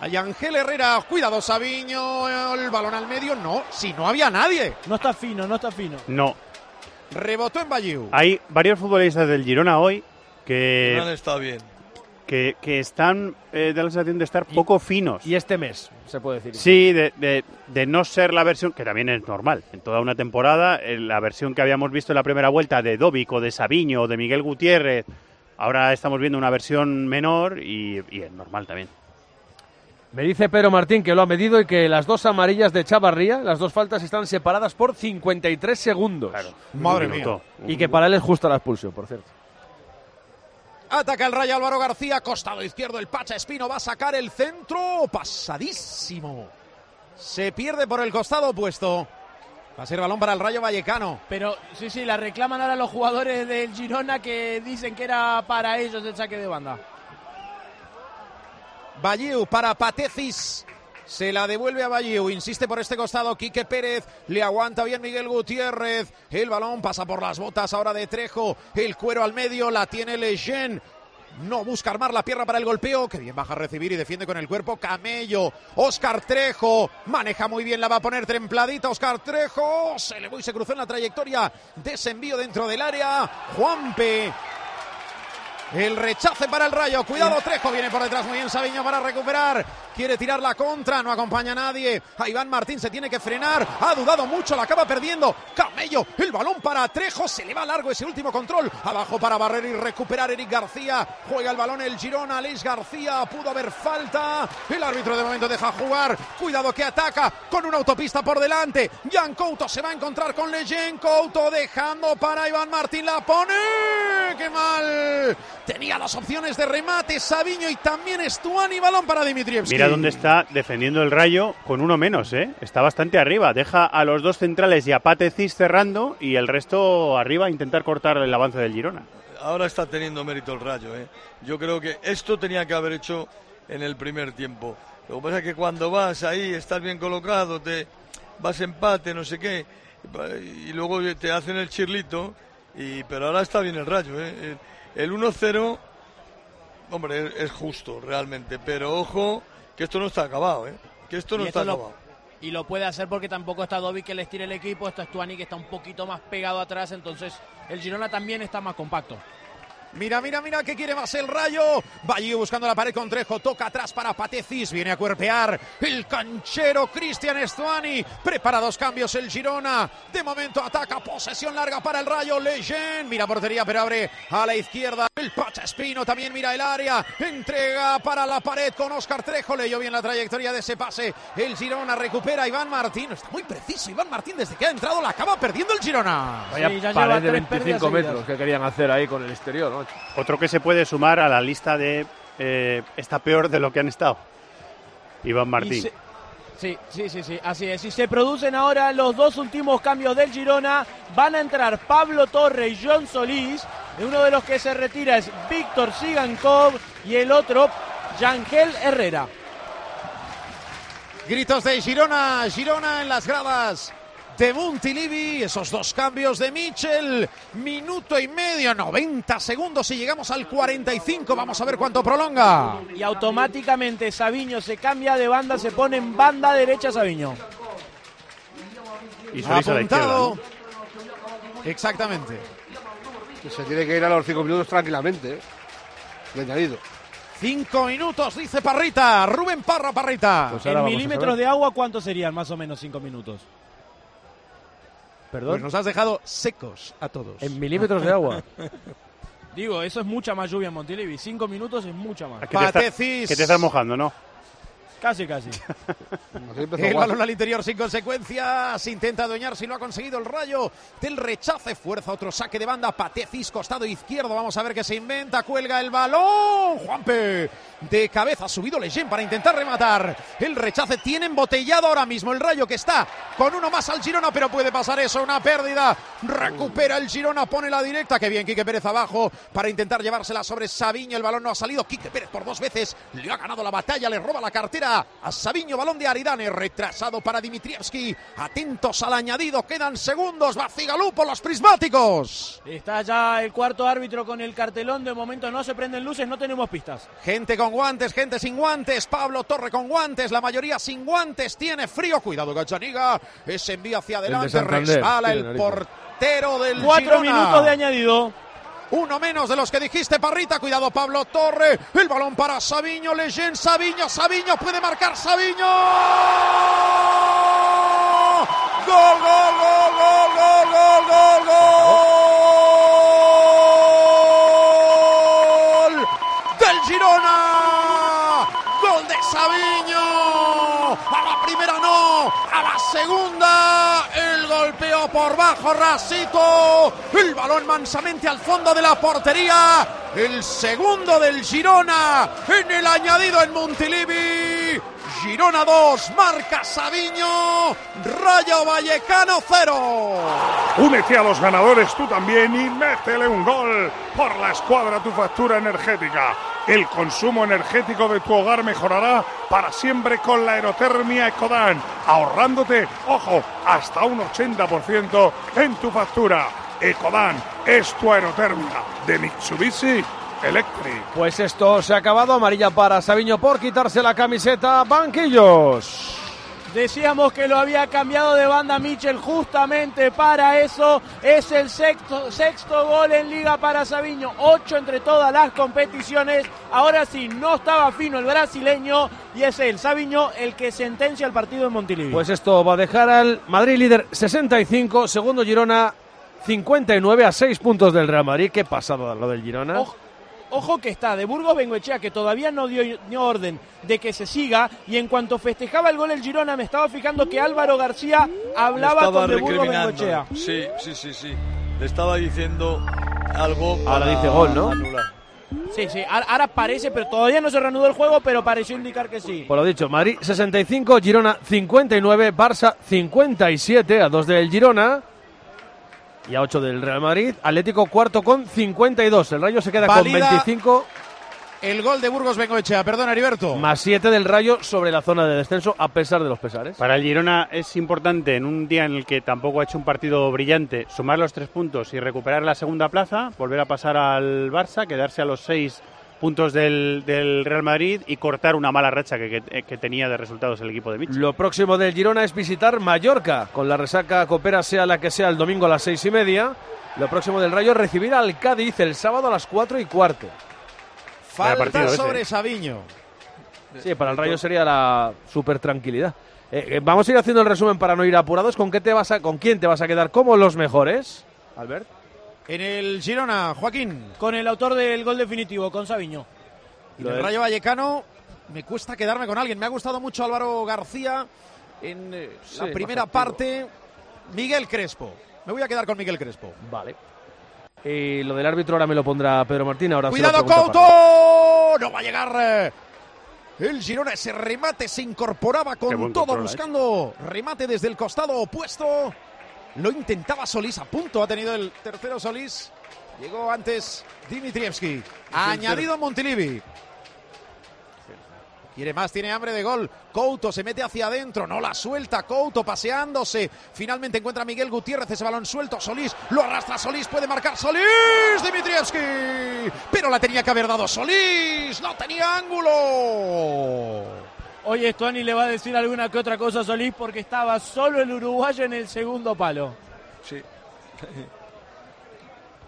Hay Ángel Herrera, cuidado Sabiño, el balón al medio, no, si no había nadie. No está fino, no está fino. No. Rebotó en Bayou. Hay varios futbolistas del Girona hoy que, Hernán está bien. Que, que están eh, de la sensación de estar poco finos. Y este mes, se puede decir. Sí, de, de- de no ser la versión, que también es normal, en toda una temporada, eh, la versión que habíamos visto en la primera vuelta de Dovic o de Sabiño o de Miguel Gutiérrez, ahora estamos viendo una versión menor y, y es normal también. Me dice Pedro Martín que lo ha medido y que las dos amarillas de Chavarría, las dos faltas están separadas por 53 segundos. Madre Un mía. Y que para él es justa la expulsión, por cierto. Ataca el Rayo Álvaro García, costado izquierdo el Pacha Espino va a sacar el centro, pasadísimo. Se pierde por el costado opuesto. Va a ser balón para el Rayo Vallecano. Pero sí, sí, la reclaman ahora los jugadores del Girona que dicen que era para ellos el saque de banda. Balliu para Patecis. Se la devuelve a Balliu. Insiste por este costado. Quique Pérez. Le aguanta bien Miguel Gutiérrez. El balón pasa por las botas ahora de Trejo. El cuero al medio. La tiene Lejeune. No busca armar la pierna para el golpeo. Que bien baja a recibir y defiende con el cuerpo. Camello. Oscar Trejo. Maneja muy bien. La va a poner templadita. Oscar Trejo. Se le y se cruzó en la trayectoria. Desenvío dentro del área. Juanpe. El rechace para el Rayo. Cuidado, Trejo viene por detrás. Muy bien, Sabiño para recuperar. Quiere tirar la contra. No acompaña a nadie. A Iván Martín se tiene que frenar. Ha dudado mucho. La acaba perdiendo. Camello. El balón para Trejo. Se le va largo ese último control. Abajo para barrer y recuperar Eric García. Juega el balón el Girona. Alex García. Pudo haber falta. El árbitro de momento deja jugar. Cuidado que ataca con una autopista por delante. Jan Couto se va a encontrar con Leyen. Couto dejando para Iván Martín. La pone. ¡Qué mal! Tenía las opciones de remate Sabiño y también Estuani. Balón para Dimitrievski. Mira dónde está defendiendo el Rayo con uno menos, ¿eh? Está bastante arriba. Deja a los dos centrales y a Patecis cerrando y el resto arriba a intentar cortar el avance del Girona. Ahora está teniendo mérito el Rayo, ¿eh? Yo creo que esto tenía que haber hecho en el primer tiempo. Lo que pasa es que cuando vas ahí, estás bien colocado, te vas empate, no sé qué, y luego te hacen el chirlito, y, pero ahora está bien el Rayo, ¿eh? El 1-0, hombre, es justo realmente, pero ojo que esto no está acabado, ¿eh? Que esto no está acabado. y lo puede hacer porque tampoco está Dobby que le estire el equipo, está Stuani que está un poquito más pegado atrás, entonces el Girona también está más compacto. Mira, mira, mira que quiere más el rayo. Valle buscando la pared con Trejo. Toca atrás para Patecis. Viene a cuerpear el canchero Cristian Estuani. Prepara dos cambios el Girona. De momento ataca. Posesión larga para el rayo. Leyen. Mira portería, pero abre a la izquierda. El Pacha Espino también mira el área. Entrega para la pared con Oscar Trejo. Leyó bien la trayectoria de ese pase. El Girona recupera Iván Martín. Está muy preciso. Iván Martín desde que ha entrado la acaba perdiendo el Girona. Vaya Sí, pared de tres 25 pérdidas metros que querían hacer ahí con el exterior, ¿no? Otro que se puede sumar a la lista de eh, está peor de lo que han estado. Iván Martín. se- Sí, sí, sí, sí, así es. Y se producen ahora los dos últimos cambios del Girona. Van a entrar Pablo Torre y John Solís. Uno de los que se retira es Víctor Sigankov y el otro, Yangel Herrera. Gritos de Girona, Girona en las gradas de Montilivi, esos dos cambios de Mitchell, minuto y medio, 90 segundos y llegamos al 45, vamos a ver cuánto prolonga. Y automáticamente Sabiño se cambia de banda, se pone en banda derecha Sabiño. Y Solís a la izquierda, Apuntado. ¿no? Exactamente. Que se tiene que ir a los cinco minutos tranquilamente, ¿eh? Añadido. Cinco minutos, dice Parrita, Rubén Parra Parrita. Pues En milímetros de agua, ¿cuántos serían más o menos cinco minutos? Perdón. Pues nos has dejado secos a todos. En milímetros de agua. Digo, eso es mucha más lluvia en Montilivi. Cinco minutos es mucha más. Que te, está- Patecis. que te estás mojando, ¿no? Casi, casi. *laughs* El balón al interior sin consecuencias. Intenta adueñar si lo ha conseguido el rayo. Del rechace. Fuerza otro saque de banda. Patecis, costado izquierdo. Vamos a ver qué se inventa. Cuelga el balón. Juanpe. De cabeza ha subido Leyen para intentar rematar. El rechace tiene embotellado ahora mismo el rayo que está con uno más al Girona, pero puede pasar eso. Una pérdida. Recupera el Girona. Pone la directa. Que bien, Quique Pérez abajo para intentar llevársela sobre Sabiño. El balón no ha salido. Quique Pérez por dos veces. Le ha ganado la batalla. Le roba la cartera a Sabiño. Balón de Aridane. Retrasado para Dimitrievski. Atentos al añadido. Quedan segundos. Bacigalú por los prismáticos. Está ya el cuarto árbitro con el cartelón. De momento no se prenden luces, no tenemos pistas. Gente con guantes, gente sin guantes. Pablo Torre con guantes. La mayoría sin guantes. Tiene frío. Cuidado, Gachaniga. Ese envío hacia adelante. Resbala el narices. portero del Cuatro Girona. minutos de añadido. Uno menos de los que dijiste, Parrita. Cuidado, Pablo Torre. El balón para Sabiño. Leyen, Sabiño, Sabiño. Puede marcar Sabiño. Gol, gol, gol, gol, gol, gol, gol, gol. Por bajo, Rasito. El balón mansamente al fondo de la portería. el segundo del Girona en el añadido en Montilivi. Girona 2, marca Sabiño, Rayo Vallecano 0. Únete a los ganadores tú también y métele un gol por la escuadra tu factura energética. El consumo energético de tu hogar mejorará para siempre con la aerotermia Ecodan, ahorrándote, ojo, hasta un 80% en tu factura. Ecodan es tu aerotermia de Mitsubishi Electric. Pues esto se ha acabado. Amarilla para Sabiño por quitarse la camiseta. Banquillos. Decíamos que lo había cambiado de banda Michel justamente para eso. Es el sexto, sexto gol en liga para Sabiño. Ocho entre todas las competiciones. Ahora sí, no estaba fino el brasileño. Y es él, Sabiño, el que sentencia el partido en Montilivi. Pues esto va a dejar al Madrid líder 65. Segundo Girona 59 a 6 puntos del Real Madrid. Qué pasado lo del Girona. Ojo, ojo que está de Burgos Bengoechea, que todavía no dio, dio orden de que se siga. Y en cuanto festejaba el gol el Girona, me estaba fijando que Álvaro García hablaba con de Burgos. Bengoechea. Sí, sí, sí, sí. Le estaba diciendo algo. Ahora para dice gol, ¿no? anular. Sí, sí, ahora parece, pero todavía no se reanudó el juego, pero pareció indicar que sí. Por lo dicho, Madrid 65, Girona 59, Barça 57 a 2 del Girona y a 8 del Real Madrid. Atlético cuarto con 52. El Rayo se queda con 25 El gol de Burgos Bengoechea, perdón, Heriberto. más 7 del Rayo sobre la zona de descenso a pesar de los pesares. Para el Girona es importante en un día en el que tampoco ha hecho un partido brillante sumar los tres puntos y recuperar la segunda plaza, volver a pasar al Barça, quedarse a los seis puntos del, del Real Madrid y cortar una mala racha que, que- que tenía de resultados el equipo de Mitchell. Lo próximo del Girona es visitar Mallorca, con la resaca copera sea la que sea el domingo a las seis y media. Lo próximo del Rayo es recibir al Cádiz el sábado a las cuatro y cuarto. Falta ese, sobre ¿eh? Sabiño. Sí, para el Rayo sería la super tranquilidad. Eh, eh, vamos a ir haciendo el resumen para no ir apurados. ¿Con qué te vas a, con quién te vas a quedar como los mejores, Albert? En el Girona, Joaquín. Con el autor del gol definitivo, con Sabiño. Y en el Rayo Vallecano me cuesta quedarme con alguien. Me ha gustado mucho Álvaro García en eh, Sí, la primera parte. Miguel Crespo. Me voy a quedar con Miguel Crespo. Vale. Y lo del árbitro ahora me lo pondrá Pedro Martín. Ahora Cuidado, Couto. No va a llegar. eh, El Girona, ese remate se incorporaba con todo, control, ¿eh? buscando remate desde el costado opuesto. Lo intentaba Solís a punto. Ha tenido el tercero Solís. Llegó antes Dimitrievski. Añadido Montilivi. Quiere más, tiene hambre de gol. Couto se mete hacia adentro, no la suelta. Couto paseándose. Finalmente encuentra a Miguel Gutiérrez ese balón suelto. Solís lo arrastra Solís, puede marcar Solís. Dimitrievski. Pero la tenía que haber dado Solís. No tenía ángulo. Oye, Tony le va a decir alguna que otra cosa a Solís porque estaba solo el uruguayo en el segundo palo. Sí. *laughs*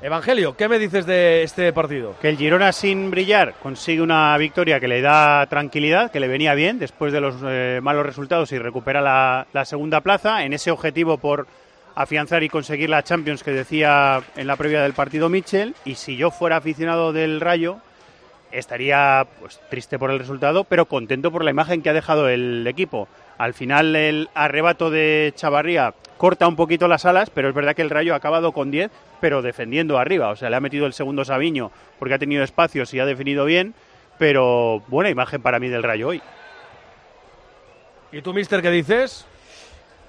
Evangelio, ¿qué me dices de este partido? Que el Girona sin brillar consigue una victoria que le da tranquilidad, que le venía bien después de los eh, malos resultados y recupera la, la segunda plaza en ese objetivo por afianzar y conseguir la Champions que decía en la previa del partido Mitchell. Y si yo fuera aficionado del Rayo, estaría pues, triste por el resultado, pero contento por la imagen que ha dejado el equipo. Al final el arrebato de Chavarría corta un poquito las alas, pero es verdad que el Rayo ha acabado con 10, pero defendiendo arriba. O sea, le ha metido el segundo Sabiño porque ha tenido espacios y ha definido bien, pero buena imagen para mí del Rayo hoy. ¿Y tú, mister, qué dices?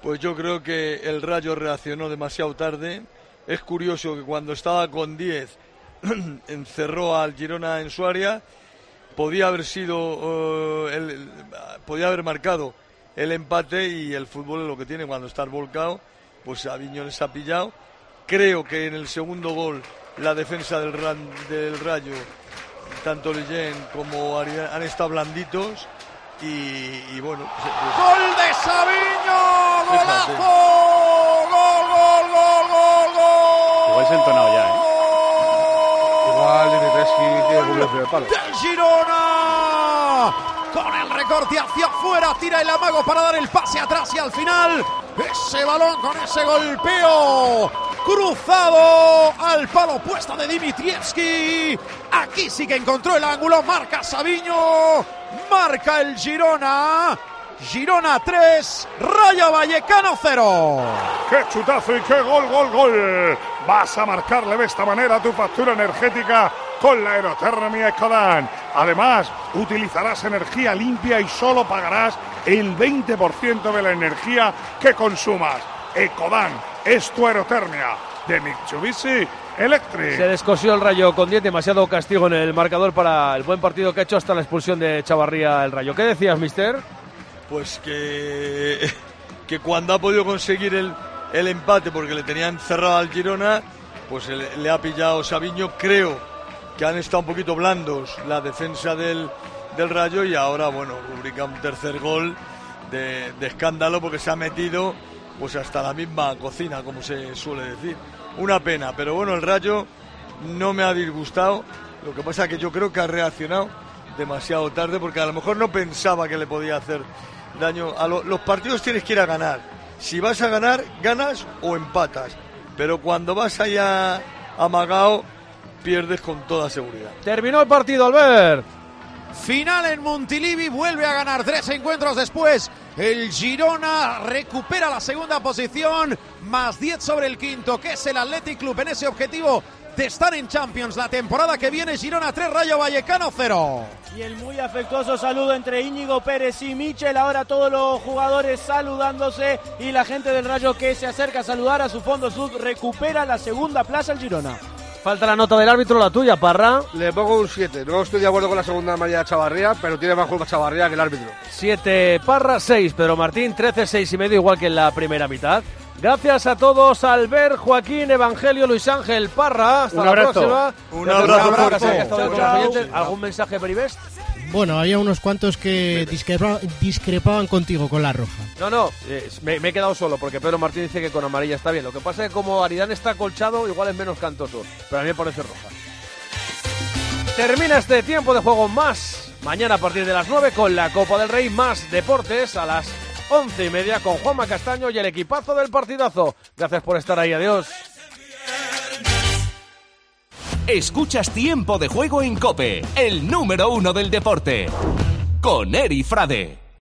Pues yo creo que el Rayo reaccionó demasiado tarde. Es curioso que cuando estaba con 10 *clears throat* encerró al Girona en su área. Podía haber sido, eh, el- el- podía haber marcado el empate y el fútbol es lo que tiene cuando estás volcado. Pues Aviño les ha pillado. Creo que en el segundo gol la defensa del, Ran- del Rayo, tanto Leyen como Arias han estado blanditos y, y bueno. pues- pues- Gol de Sabiño. Golazo. Gol, gol, gol, gol, gol. Igual se ha entonado ya, ¿eh? Igual del Girona. Con el recorte hacia afuera, tira el amago para dar el pase atrás y al final ese balón con ese golpeo cruzado al palo opuesto de Dimitrievski. Aquí sí que encontró el ángulo, marca Sabiño, marca el Girona. Girona 3, Rayo Vallecano 0. ¡Qué chutazo y qué gol, gol, gol! Vas a marcarle de esta manera tu factura energética con la aerotermia Ecodan. Además, utilizarás energía limpia y solo pagarás el 20% de la energía que consumas. Ecodan es tu aerotermia de Mitsubishi Electric. Se descosió el Rayo con 10, demasiado castigo en el marcador para el buen partido que ha hecho hasta la expulsión de Chavarría el Rayo. ¿Qué decías, mister? Pues que, que cuando ha podido conseguir el, el empate porque le tenían cerrado al Girona, pues le, ha pillado Sabiño. Creo que han estado un poquito blandos la defensa del, del Rayo y ahora, bueno, rubrica un tercer gol de, de escándalo porque se ha metido pues hasta la misma cocina, como se suele decir. Una pena, pero bueno, el Rayo no me ha disgustado. Lo que pasa es que yo creo que ha reaccionado demasiado tarde porque a lo mejor no pensaba que le podía hacer daño. A lo- los partidos tienes que ir a ganar. Si vas a ganar, ganas o empatas. Pero cuando vas allá amagado, pierdes con toda seguridad. Terminó el partido, Albert. Final en Montilivi, vuelve a ganar tres encuentros después. El Girona recupera la segunda posición, más 10 sobre el quinto, que es el Athletic Club en ese objetivo de estar en Champions la temporada que viene. Girona 3, Rayo Vallecano 0. Y el muy afectuoso saludo entre Íñigo Pérez y Michel. Ahora todos los jugadores saludándose y la gente del Rayo que se acerca a saludar a su fondo sud recupera la segunda plaza el Girona. Falta la nota del árbitro, la tuya, Parra. Le pongo un 7. No estoy de acuerdo con la segunda María Chavarría, pero tiene más culpa Chavarría que el árbitro. 7 Parra, 6 Pedro Martín, 13, 6 y medio, igual que en la primera mitad. Gracias a todos, Albert, Joaquín, Evangelio, Luis Ángel, Parra. Hasta Un la abrazo. próxima. Un Gracias abrazo Parra, fuerte. que ha estado Chao, con los chao. oyentes. ¿Algún mensaje, Peribest? Bueno, había unos cuantos que discrepa- discrepaban contigo con la roja. No, no, eh, me, me he quedado solo porque Pedro Martín dice que con amarilla está bien. Lo que pasa es que como Aridán está colchado, igual es menos cantoso. Pero a mí me parece roja. Termina este tiempo de juego más. Mañana a partir de las 9 con la Copa del Rey, más deportes a las 11 y media con Juanma Castaño y el equipazo del partidazo. Gracias por estar ahí, adiós. Escuchas Tiempo de Juego en Cope, el número uno del deporte. Con Eri Frade.